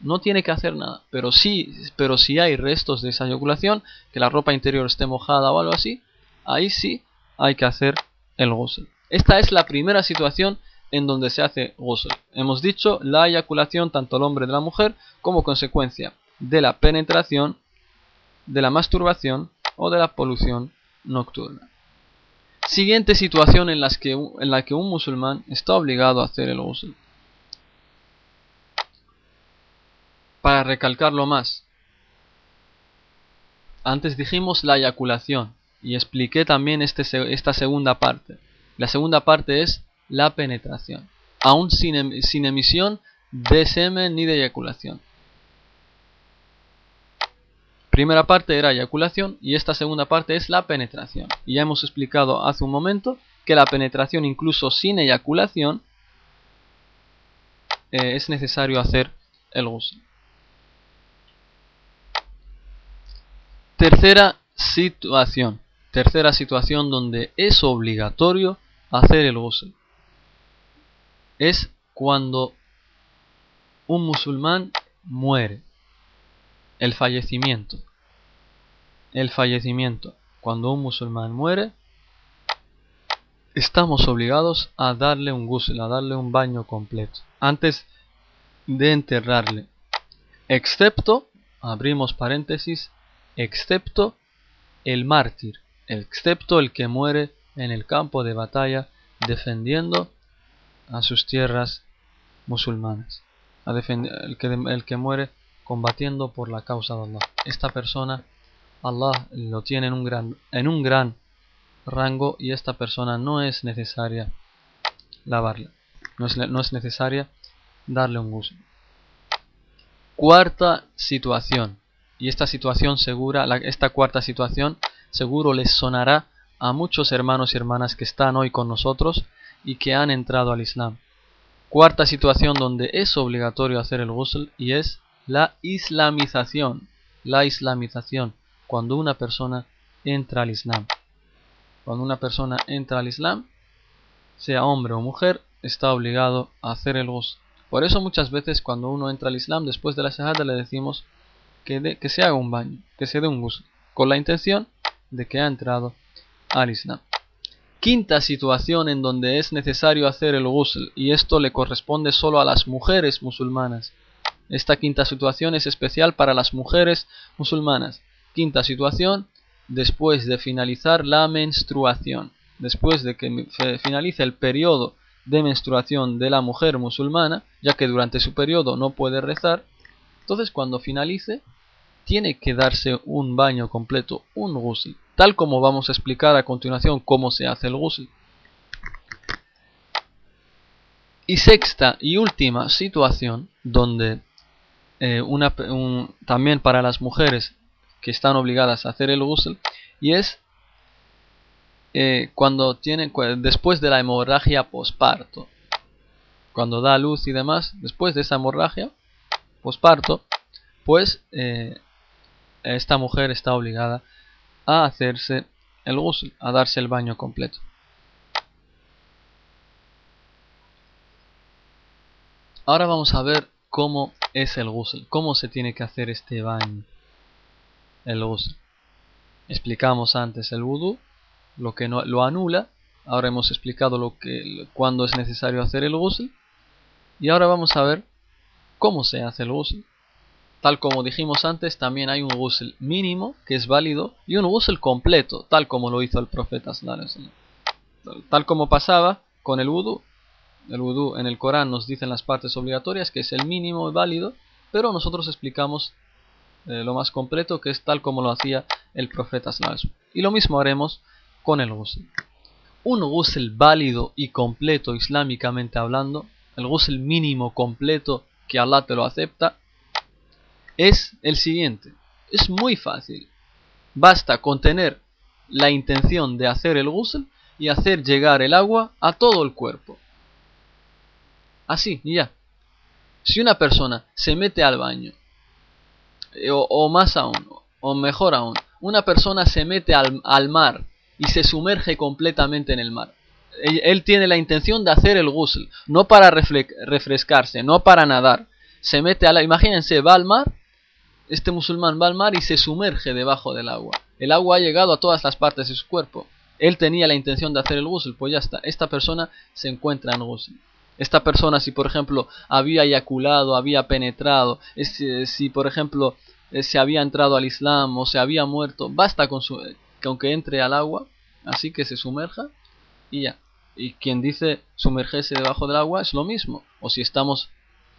no tiene que hacer nada. Pero sí, pero si hay restos de esa eyaculación, que la ropa interior esté mojada o algo así, ahí sí hay que hacer el ghusl. Esta es la primera situación en donde se hace ghusl. Hemos dicho la eyaculación tanto el hombre de la mujer como consecuencia de la penetración, de la masturbación o de la polución nocturna. Siguiente situación en, las que, en la que un musulmán está obligado a hacer el ghusl. Para recalcarlo más, antes dijimos la eyaculación y expliqué también este, esta segunda parte. La segunda parte es la penetración, aún sin, em, sin emisión de semen ni de eyaculación. Primera parte era eyaculación y esta segunda parte es la penetración. Y ya hemos explicado hace un momento que la penetración incluso sin eyaculación eh, es necesario hacer el ghusl. Tercera situación. Tercera situación donde es obligatorio hacer el ghusl es cuando un musulmán muere. El fallecimiento. El fallecimiento. Cuando un musulmán muere, estamos obligados a darle un ghusl, a darle un baño completo. Antes de enterrarle. Excepto, abrimos paréntesis, excepto el mártir, excepto el que muere en el campo de batalla defendiendo a sus tierras musulmanas, a el, que, el que muere combatiendo por la causa de Allah. Esta persona, Allah lo tiene en un gran, rango y esta persona no es necesaria lavarla, no es, necesaria darle un uso. Cuarta situación, y esta situación segura, esta cuarta situación seguro les sonará a muchos hermanos y hermanas que están hoy con nosotros y que han entrado al Islam. Cuarta situación donde es obligatorio hacer el ghusl y es la islamización. La islamización, cuando una persona entra al Islam. Cuando una persona entra al Islam, sea hombre o mujer, está obligado a hacer el ghusl. Por eso muchas veces cuando uno entra al Islam, después de la shahada le decimos que, que se haga un baño, que se dé un ghusl, con la intención de que ha entrado al Islam. Quinta situación en donde es necesario hacer el ghusl, y esto le corresponde solo a las mujeres musulmanas. Esta quinta situación es especial para las mujeres musulmanas. Quinta situación, después de finalizar la menstruación. Después de que finalice el periodo de menstruación de la mujer musulmana, ya que durante su periodo no puede rezar, entonces cuando finalice tiene que darse un baño completo, un ghusl, tal como vamos a explicar a continuación cómo se hace el ghusl. Y sexta y última situación donde eh, una, también para las mujeres que están obligadas a hacer el ghusl y es eh, cuando tienen después de la hemorragia posparto. Cuando da luz y demás después de esa hemorragia posparto pues eh, esta mujer está obligada a hacerse el ghusl a darse el baño completo. Ahora vamos a ver cómo es el ghusl cómo se tiene que hacer este baño el ghusl explicamos antes el vudú lo que no, lo anula. Ahora hemos explicado lo que, cuándo es necesario hacer el ghusl. Y ahora vamos a ver cómo se hace el ghusl. Tal como dijimos antes, también hay un ghusl mínimo que es válido y un ghusl completo, tal como lo hizo el profeta Tal como pasaba con el wudu. El wudu en el Corán nos dicen las partes obligatorias que es el mínimo válido, pero nosotros explicamos eh, lo más completo que es tal como lo hacía el profeta Y lo mismo haremos con el ghusl. Un ghusl válido y completo islámicamente hablando, el ghusl mínimo completo que Allah te lo acepta, es el siguiente. Es muy fácil. Basta con tener la intención de hacer el ghusl y hacer llegar el agua a todo el cuerpo. Así, ya. Si una persona se mete al baño, eh, o, más aún, o mejor aún, una persona se mete al, al mar y se sumerge completamente en el mar. Él, tiene la intención de hacer el ghusl, no para refrescarse, no para nadar. Se mete a la... Imagínense, va al mar, este musulmán va al mar y se sumerge debajo del agua. El agua ha llegado a todas las partes de su cuerpo. Él tenía la intención de hacer el ghusl, pues ya está. Esta persona se encuentra en ghusl. Esta persona, si por ejemplo había eyaculado, había penetrado, si por ejemplo eh, se había entrado al Islam o se había muerto, basta con su, que aunque entre al agua, así que se sumerja y ya. Y quien dice sumergerse debajo del agua es lo mismo. O si estamos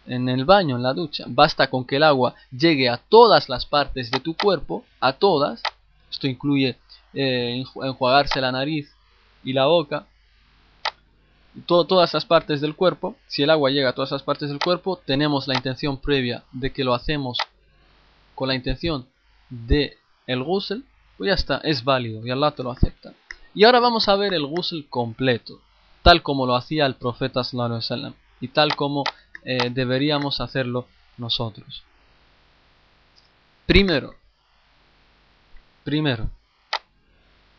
en el baño, en la ducha, basta con que el agua llegue a todas las partes de tu cuerpo, a todas. Esto incluye eh, enjuagarse la nariz y la boca, todas las partes del cuerpo. Si el agua llega a todas las partes del cuerpo, tenemos la intención previa de que lo hacemos con la intención de el ghusl pues ya está, es válido y Allah te lo acepta. Y ahora vamos a ver el ghusl completo, tal como lo hacía el profeta sallallahu y tal como eh, deberíamos hacerlo nosotros. Primero, primero,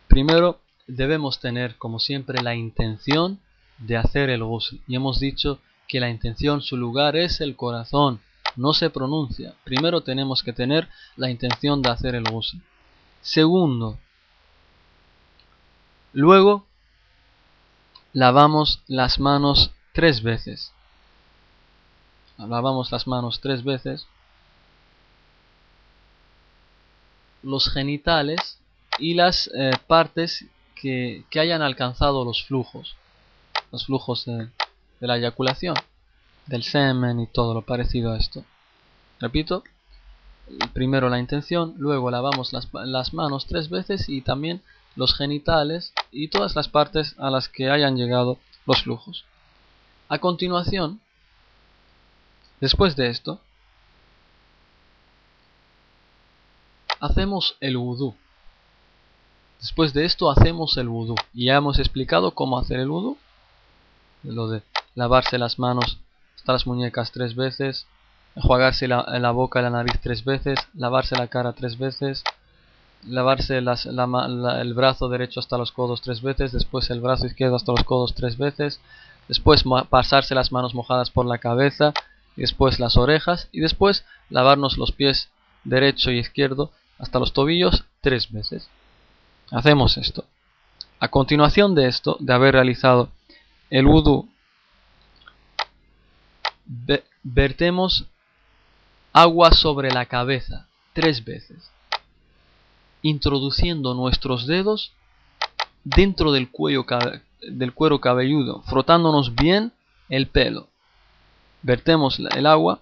primero debemos tener como siempre la intención de hacer el ghusl. Y hemos dicho que la intención, su lugar es el corazón, no se pronuncia. Primero tenemos que tener la intención de hacer el ghusl. Segundo, luego lavamos las manos tres veces. Lavamos las manos tres veces. Los genitales y las eh, partes que, hayan alcanzado los flujos. Los flujos de, la eyaculación, del semen y todo lo parecido a esto. Repito, primero la intención, luego lavamos las, manos tres veces y también los genitales y todas las partes a las que hayan llegado los flujos. A continuación, después de esto, hacemos el vudú. Después de esto hacemos el vudú. Y ya hemos explicado cómo hacer el vudú. Lo de lavarse las manos hasta las muñecas tres veces, enjuagarse la, la boca y la nariz tres veces, lavarse la cara tres veces, lavarse el brazo derecho hasta los codos tres veces, después el brazo izquierdo hasta los codos tres veces, después pasarse las manos mojadas por la cabeza, después las orejas y después lavarnos los pies derecho y izquierdo hasta los tobillos tres veces. Hacemos esto. A continuación de esto, de haber realizado el wudu, vertemos agua sobre la cabeza tres veces, introduciendo nuestros dedos dentro del, cuello, del cuero cabelludo, frotándonos bien el pelo. Vertemos el agua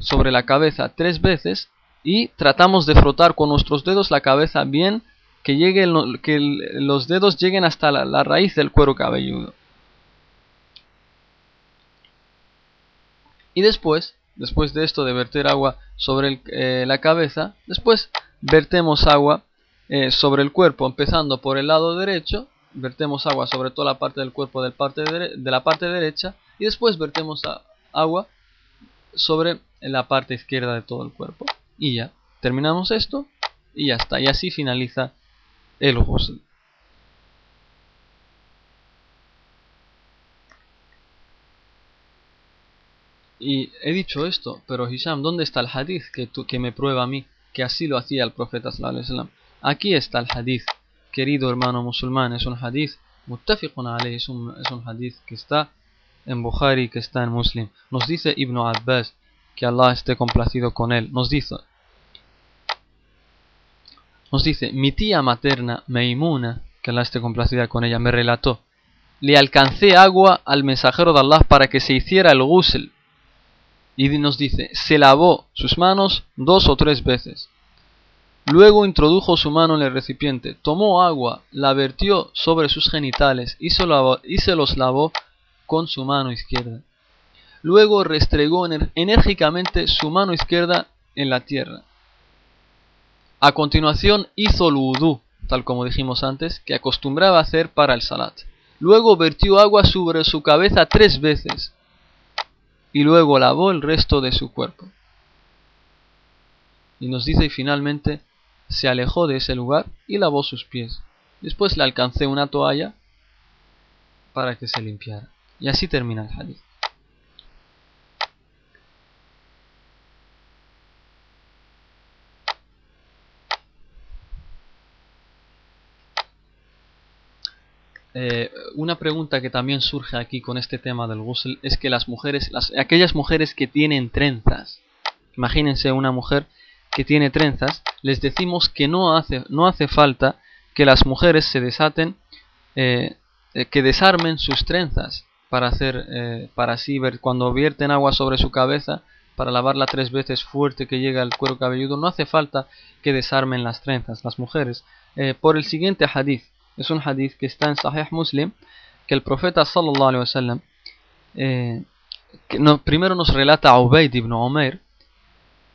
sobre la cabeza tres veces y tratamos de frotar con nuestros dedos la cabeza bien que, que los dedos lleguen hasta la raíz del cuero cabelludo. Y después, después de esto de verter agua sobre eh, la cabeza, después vertemos agua eh, sobre el cuerpo, empezando por el lado derecho, vertemos agua sobre toda la parte del cuerpo de, parte de, la parte derecha y después vertemos agua sobre la parte izquierda de todo el cuerpo. Y ya, terminamos esto y ya está. Y así finaliza el ghusl. Y he dicho esto, pero Hisham, ¿dónde está el hadith que, que me prueba a mí que así lo hacía el profeta sallallahu Aquí está el hadith, querido hermano musulmán, es un hadith muttafiqun alayh, es un, es un hadith que está en Bukhari, que está en Muslim. Nos dice Ibn Abbas, que Allah esté complacido con él, nos dice, nos dice, mi tía materna, Meimuna, que Allah esté complacida con ella, me relató, le alcancé agua al mensajero de Allah para que se hiciera el ghusl y nos dice, se lavó sus manos dos o tres veces. Luego introdujo su mano en el recipiente, tomó agua, la vertió sobre sus genitales y se, se los lavó con su mano izquierda. Luego restregó enérgicamente su mano izquierda en la tierra. A continuación hizo el tal como dijimos antes, que acostumbraba hacer para el salat. Luego vertió agua sobre su cabeza tres veces y luego lavó el resto de su cuerpo. Y nos dice y finalmente se alejó de ese lugar y lavó sus pies. Después le alcancé una toalla para que se limpiara. Y así termina el hadith. Eh, una pregunta que también surge aquí con este tema del ghusl es que las mujeres, las, aquellas mujeres que tienen trenzas, imagínense una mujer que tiene trenzas, les decimos que no hace, no hace falta que las mujeres se desaten, eh, eh, que desarmen sus trenzas para hacer, para así ver cuando vierten agua sobre su cabeza, para lavarla tres veces fuerte que llega al cuero cabelludo, no hace falta que desarmen las trenzas, las mujeres. por el siguiente hadith, es un hadith que está en Sahih Muslim, que el profeta sallallahu alaihi wasallam eh, primero nos relata a Ubaid ibn Omer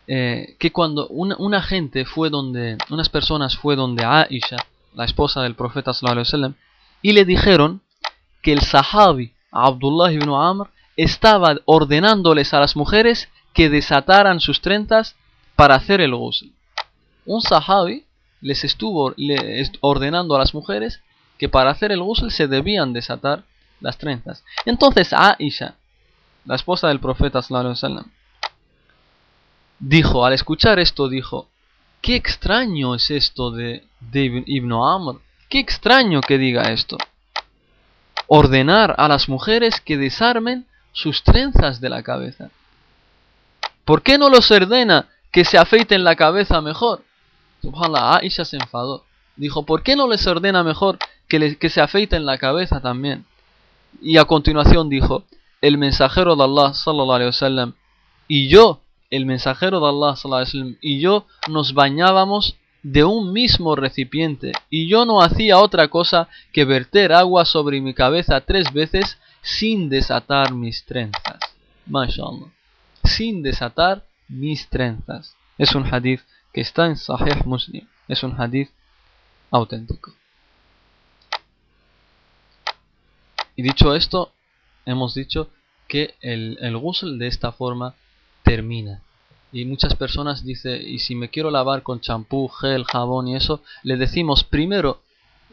eh, que cuando una, gente fue donde, unas personas fue donde Aisha, la esposa del profeta sallallahu alaihi wasallam, y le dijeron que el sahabi Abdullah ibn Amr estaba ordenándoles a las mujeres que desataran sus trenzas para hacer el ghusl. Un sahabi les estuvo ordenando a las mujeres que para hacer el ghusl se debían desatar las trenzas. Entonces Aisha, la esposa del profeta sallallahu dijo, al escuchar esto dijo, qué extraño es esto de, de Ibn Amr, qué extraño que diga esto. Ordenar a las mujeres que desarmen sus trenzas de la cabeza. ¿Por qué no los ordena que se afeiten la cabeza mejor? Subhanallah, Aisha se enfadó. Dijo, ¿por qué no les ordena mejor que, que se afeiten la cabeza también? Y a continuación dijo, el mensajero de Allah sallallahu alaihi wasallam y yo, el mensajero de Allah sallallahu alaihi wasallam y yo nos bañábamos de un mismo recipiente y yo no hacía otra cosa que verter agua sobre mi cabeza tres veces sin desatar mis trenzas. MashaAllah. Sin desatar mis trenzas. Es un hadith que está en Sahih Muslim. Es un hadith auténtico. Y dicho esto, hemos dicho que el, el ghusl de esta forma termina. Y muchas personas dicen, y si me quiero lavar con champú, gel, jabón y eso, le decimos primero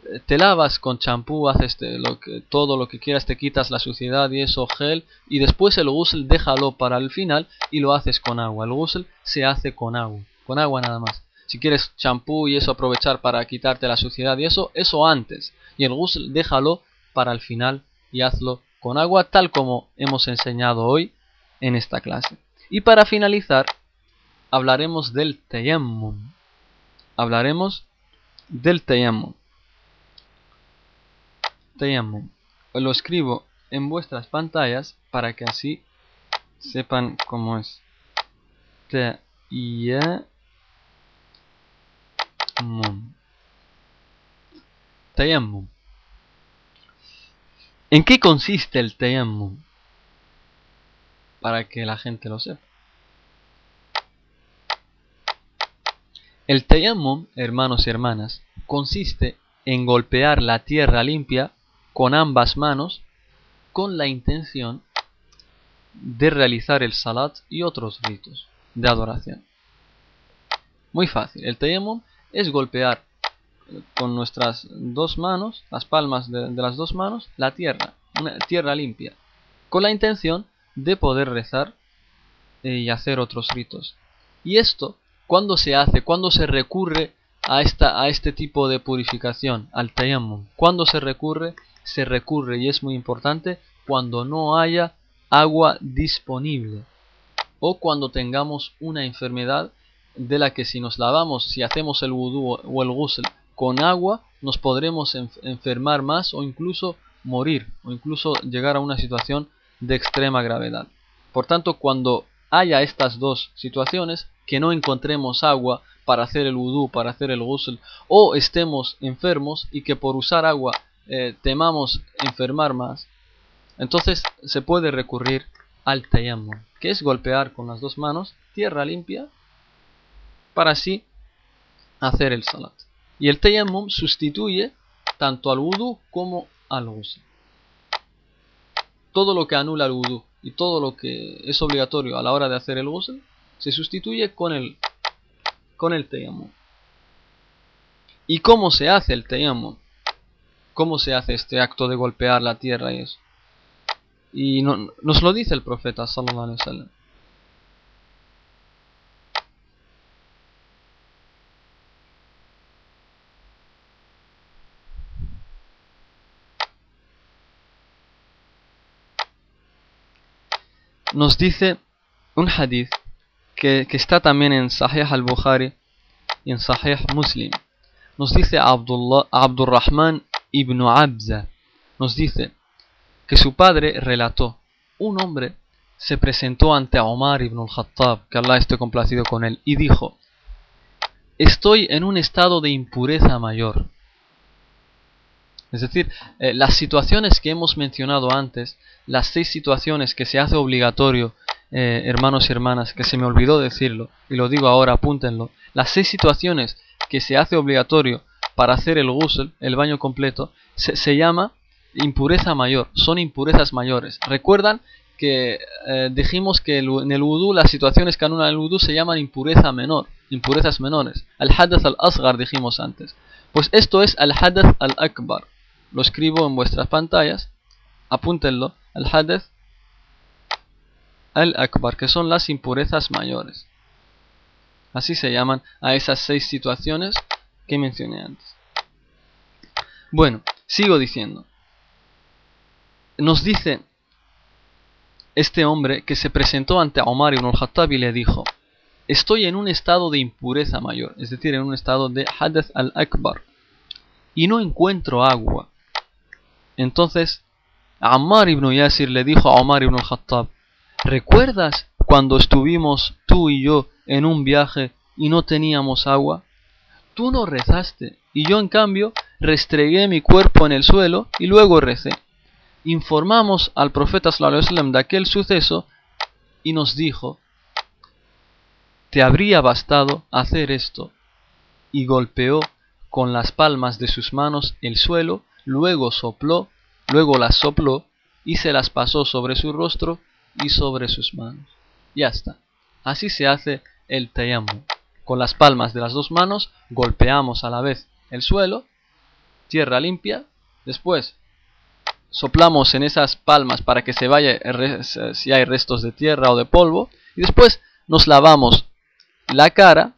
eh, te lavas con champú, haces lo que, todo lo que quieras, te quitas la suciedad y eso, gel, y después el ghusl déjalo para el final y lo haces con agua. El ghusl se hace con agua, con agua nada más. Si quieres champú y eso aprovechar para quitarte la suciedad y eso, eso antes. Y el ghusl déjalo para el final y hazlo con agua tal como hemos enseñado hoy en esta clase. Y para finalizar, hablaremos del tayammum. Hablaremos del tayammum. Tayammum. Lo escribo en vuestras pantallas para que así sepan cómo es. Tayammum. Tayammum. ¿En qué consiste el tayammum? Para que la gente lo sepa. El tayammum, hermanos y hermanas, consiste en golpear la tierra limpia con ambas manos con la intención de realizar el salat y otros ritos de adoración. Muy fácil. El tayammum es golpear con nuestras dos manos, las palmas de, las dos manos, la tierra, una tierra limpia, con la intención de poder rezar eh, y hacer otros ritos. Y esto, ¿cuándo se hace? ¿Cuándo se recurre a, esta, a este tipo de purificación, al tayammum? ¿Cuándo se recurre? Se recurre, y es muy importante, cuando no haya agua disponible o cuando tengamos una enfermedad de la que si nos lavamos, si hacemos el vudú o el ghusl con agua, nos podremos enfermar más o incluso morir o incluso llegar a una situación de extrema gravedad. Por tanto, cuando haya estas dos situaciones, que no encontremos agua para hacer el vudú, para hacer el ghusl, o estemos enfermos y que por usar agua eh, temamos enfermar más, entonces se puede recurrir al tayammum, que es golpear con las dos manos tierra limpia para así hacer el salat. Y el tayammum sustituye tanto al wudu como al ghusl. Todo lo que anula el wudu y todo lo que es obligatorio a la hora de hacer el ghusl se sustituye con el con el tayammum. ¿Y cómo se hace el tayammum? ¿Cómo se hace este acto de golpear la tierra y eso? Y nos lo dice el profeta sallallahu alaihi wasallam. Nos dice un hadith que, está también en Sahih al-Bukhari y en Sahih Muslim. Nos dice Abdullah, Abdurrahman ibn Abza, nos dice que su padre relató, un hombre se presentó ante Omar ibn al-Khattab, que Allah esté complacido con él, y dijo, estoy en un estado de impureza mayor. Es decir, eh, las situaciones que hemos mencionado antes, las seis situaciones que se hace obligatorio, eh, hermanos y hermanas, que se me olvidó decirlo, y lo digo ahora, apúntenlo, las seis situaciones que se hace obligatorio para hacer el ghusl, el baño completo, se, llama impureza mayor, son impurezas mayores. Recuerdan que eh, dijimos que en el wudu las situaciones que anulan el se llaman impureza menor, impurezas menores. Al-hadath al-asghar dijimos antes. Pues esto es al-hadath al-akbar lo escribo en vuestras pantallas, apúntenlo, el hadith al-akbar, que son las impurezas mayores. Así se llaman a esas seis situaciones que mencioné antes. Bueno, sigo diciendo. Nos dice este hombre que se presentó ante Omar ibn al-Khattab y le dijo, estoy en un estado de impureza mayor, es decir, en un estado de hadith al-akbar, y no encuentro agua. Entonces, Ammar ibn Yasir le dijo a Omar ibn Khattab, ¿recuerdas cuando estuvimos tú y yo en un viaje y no teníamos agua? Tú no rezaste y yo en cambio restregué mi cuerpo en el suelo y luego recé. Informamos al profeta sallallahu de aquel suceso y nos dijo, te habría bastado hacer esto. Y golpeó con las palmas de sus manos el suelo Luego sopló, luego las sopló y se las pasó sobre su rostro y sobre sus manos. Ya está. Así se hace el tayammum. Con las palmas de las dos manos golpeamos a la vez el suelo, tierra limpia, después soplamos en esas palmas para que se vaya si hay restos de tierra o de polvo y después nos lavamos la cara,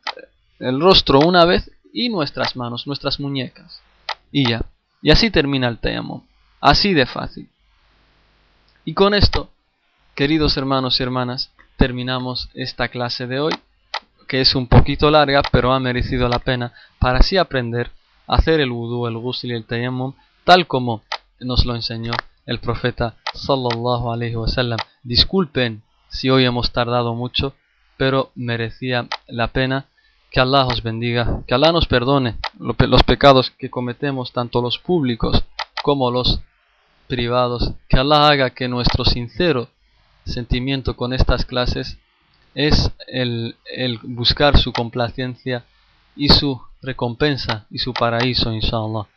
el rostro una vez y nuestras manos, nuestras muñecas. Y ya. Y así termina el tayammum. Así de fácil. Y con esto, queridos hermanos y hermanas, terminamos esta clase de hoy, que es un poquito larga, pero ha merecido la pena para así aprender a hacer el wudu, el ghusl y el tayammum, tal como nos lo enseñó el profeta sallallahu alaihi wasallam. Disculpen si hoy hemos tardado mucho, pero merecía la pena. Que Allah os bendiga, que Allah nos perdone los pecados que cometemos, tanto los públicos como los privados. Que Allah haga que nuestro sincero sentimiento con estas clases es el, el buscar su complacencia y su recompensa y su paraíso, inshallah.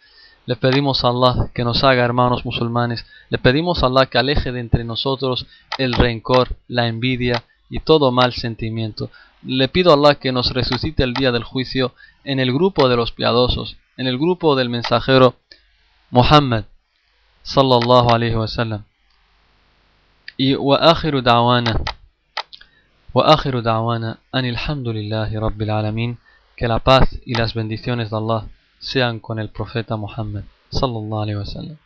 Le pedimos a Allah que nos haga hermanos musulmanes. Le pedimos a Allah que aleje de entre nosotros el rencor, la envidia y todo mal sentimiento. Le pido a Allah que nos resucite el día del juicio en el grupo de los piadosos, en el grupo del mensajero Muhammad sallallahu alaihi wasallam. Y wa akhiru da'wana wa akhiru da'wana anil hamdulillahi rabbil alamin. Que la paz y las bendiciones de Allah sean con el profeta Muhammad sallallahu alaihi wasallam